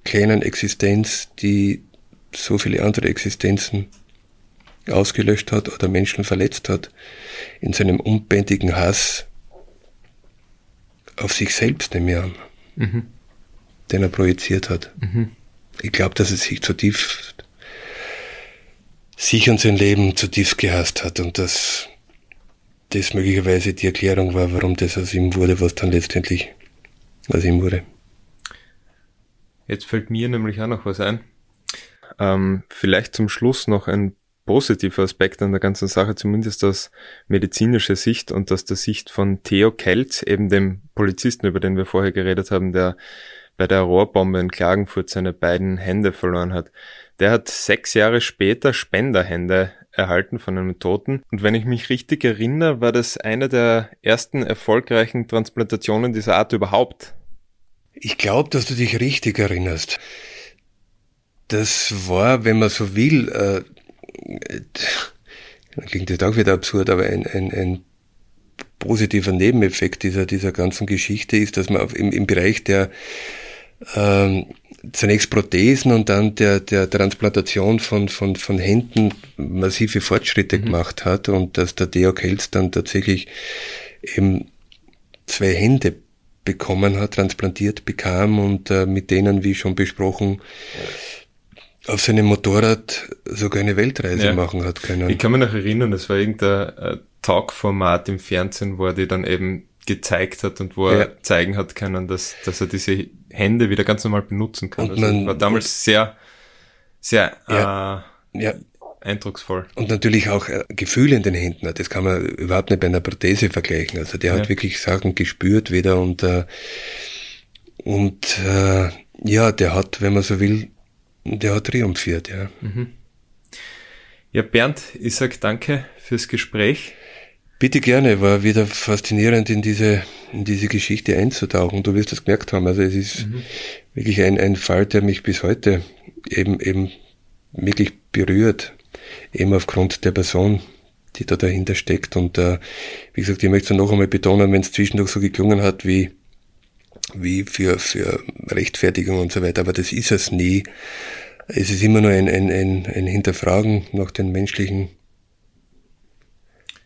kleinen Existenz, die so viele andere Existenzen ausgelöscht hat oder Menschen verletzt hat, in seinem unbändigen Hass auf sich selbst nehme ich an, mhm. den er projiziert hat. Mhm. Ich glaube, dass er sich zutiefst, sich und sein Leben zutiefst gehasst hat und dass das möglicherweise die Erklärung war, warum das aus ihm wurde, was dann letztendlich aus ihm wurde. Jetzt fällt mir nämlich auch noch was ein. Ähm, vielleicht zum Schluss noch ein positiver Aspekt an der ganzen Sache, zumindest aus medizinischer Sicht und aus der Sicht von Theo Kelz, eben dem Polizisten, über den wir vorher geredet haben, der bei der Rohrbombe in Klagenfurt seine beiden Hände verloren hat. Der hat sechs Jahre später Spenderhände erhalten von einem Toten. Und wenn ich mich richtig erinnere, war das eine der ersten erfolgreichen Transplantationen dieser Art überhaupt. Ich glaube, dass du dich richtig erinnerst. Das war, wenn man so will, äh, klingt jetzt auch wieder absurd, aber ein, ein, ein positiver Nebeneffekt dieser, dieser ganzen Geschichte ist, dass man im, im Bereich der ähm, zunächst Prothesen und dann der, der Transplantation von, von, von Händen massive Fortschritte mhm. gemacht hat und dass der Deo Kelz dann tatsächlich eben zwei Hände bekommen hat, transplantiert bekam und äh, mit denen, wie schon besprochen, auf seinem Motorrad sogar eine Weltreise ja. machen hat können. Ich kann mich noch erinnern, das war irgendein äh, Talk-Format im Fernsehen, wo er die dann eben gezeigt hat und wo ja. er zeigen hat können, dass, dass er diese Hände wieder ganz normal benutzen kann. Und also man, war damals sehr, sehr ja, äh, ja. eindrucksvoll. Und natürlich auch äh, Gefühle in den Händen hat. Das kann man überhaupt nicht bei einer Prothese vergleichen. Also der hat wirklich Sachen gespürt wieder und äh, und äh, ja, der hat, wenn man so will, der hat triumphiert, ja. Mhm. Ja, Bernd, ich sag danke fürs Gespräch. Bitte gerne, war wieder faszinierend in diese, in diese Geschichte einzutauchen. Du wirst das gemerkt haben. Also es ist mhm. wirklich ein, ein Fall, der mich bis heute eben, eben wirklich berührt. Eben aufgrund der Person, die da dahinter steckt. Und äh, wie gesagt, ich möchte es noch einmal betonen, wenn es zwischendurch so geklungen hat wie, wie für, für Rechtfertigung und so weiter, aber das ist es nie. Es ist immer nur ein, ein, ein, ein Hinterfragen nach den menschlichen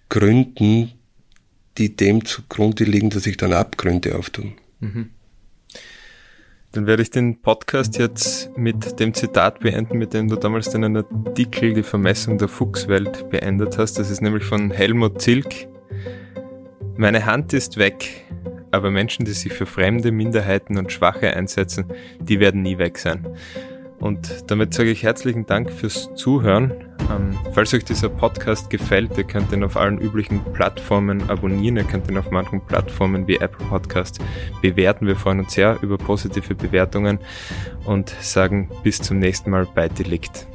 Gründen, die dem zugrunde liegen, dass sich dann Abgründe auftun. Mhm. Dann werde ich den Podcast jetzt mit dem Zitat beenden, mit dem du damals deinen Artikel Die Vermessung der Fuchswelt beendet hast. Das ist nämlich von Helmut Zilk. Meine Hand ist weg, aber Menschen, die sich für fremde Minderheiten und Schwache einsetzen, die werden nie weg sein. Und damit sage ich herzlichen Dank fürs Zuhören. Ähm, falls euch dieser Podcast gefällt, ihr könnt ihn auf allen üblichen Plattformen abonnieren. Ihr könnt ihn auf manchen Plattformen wie Apple Podcast bewerten. Wir freuen uns sehr über positive Bewertungen und sagen bis zum nächsten Mal bei Delikt.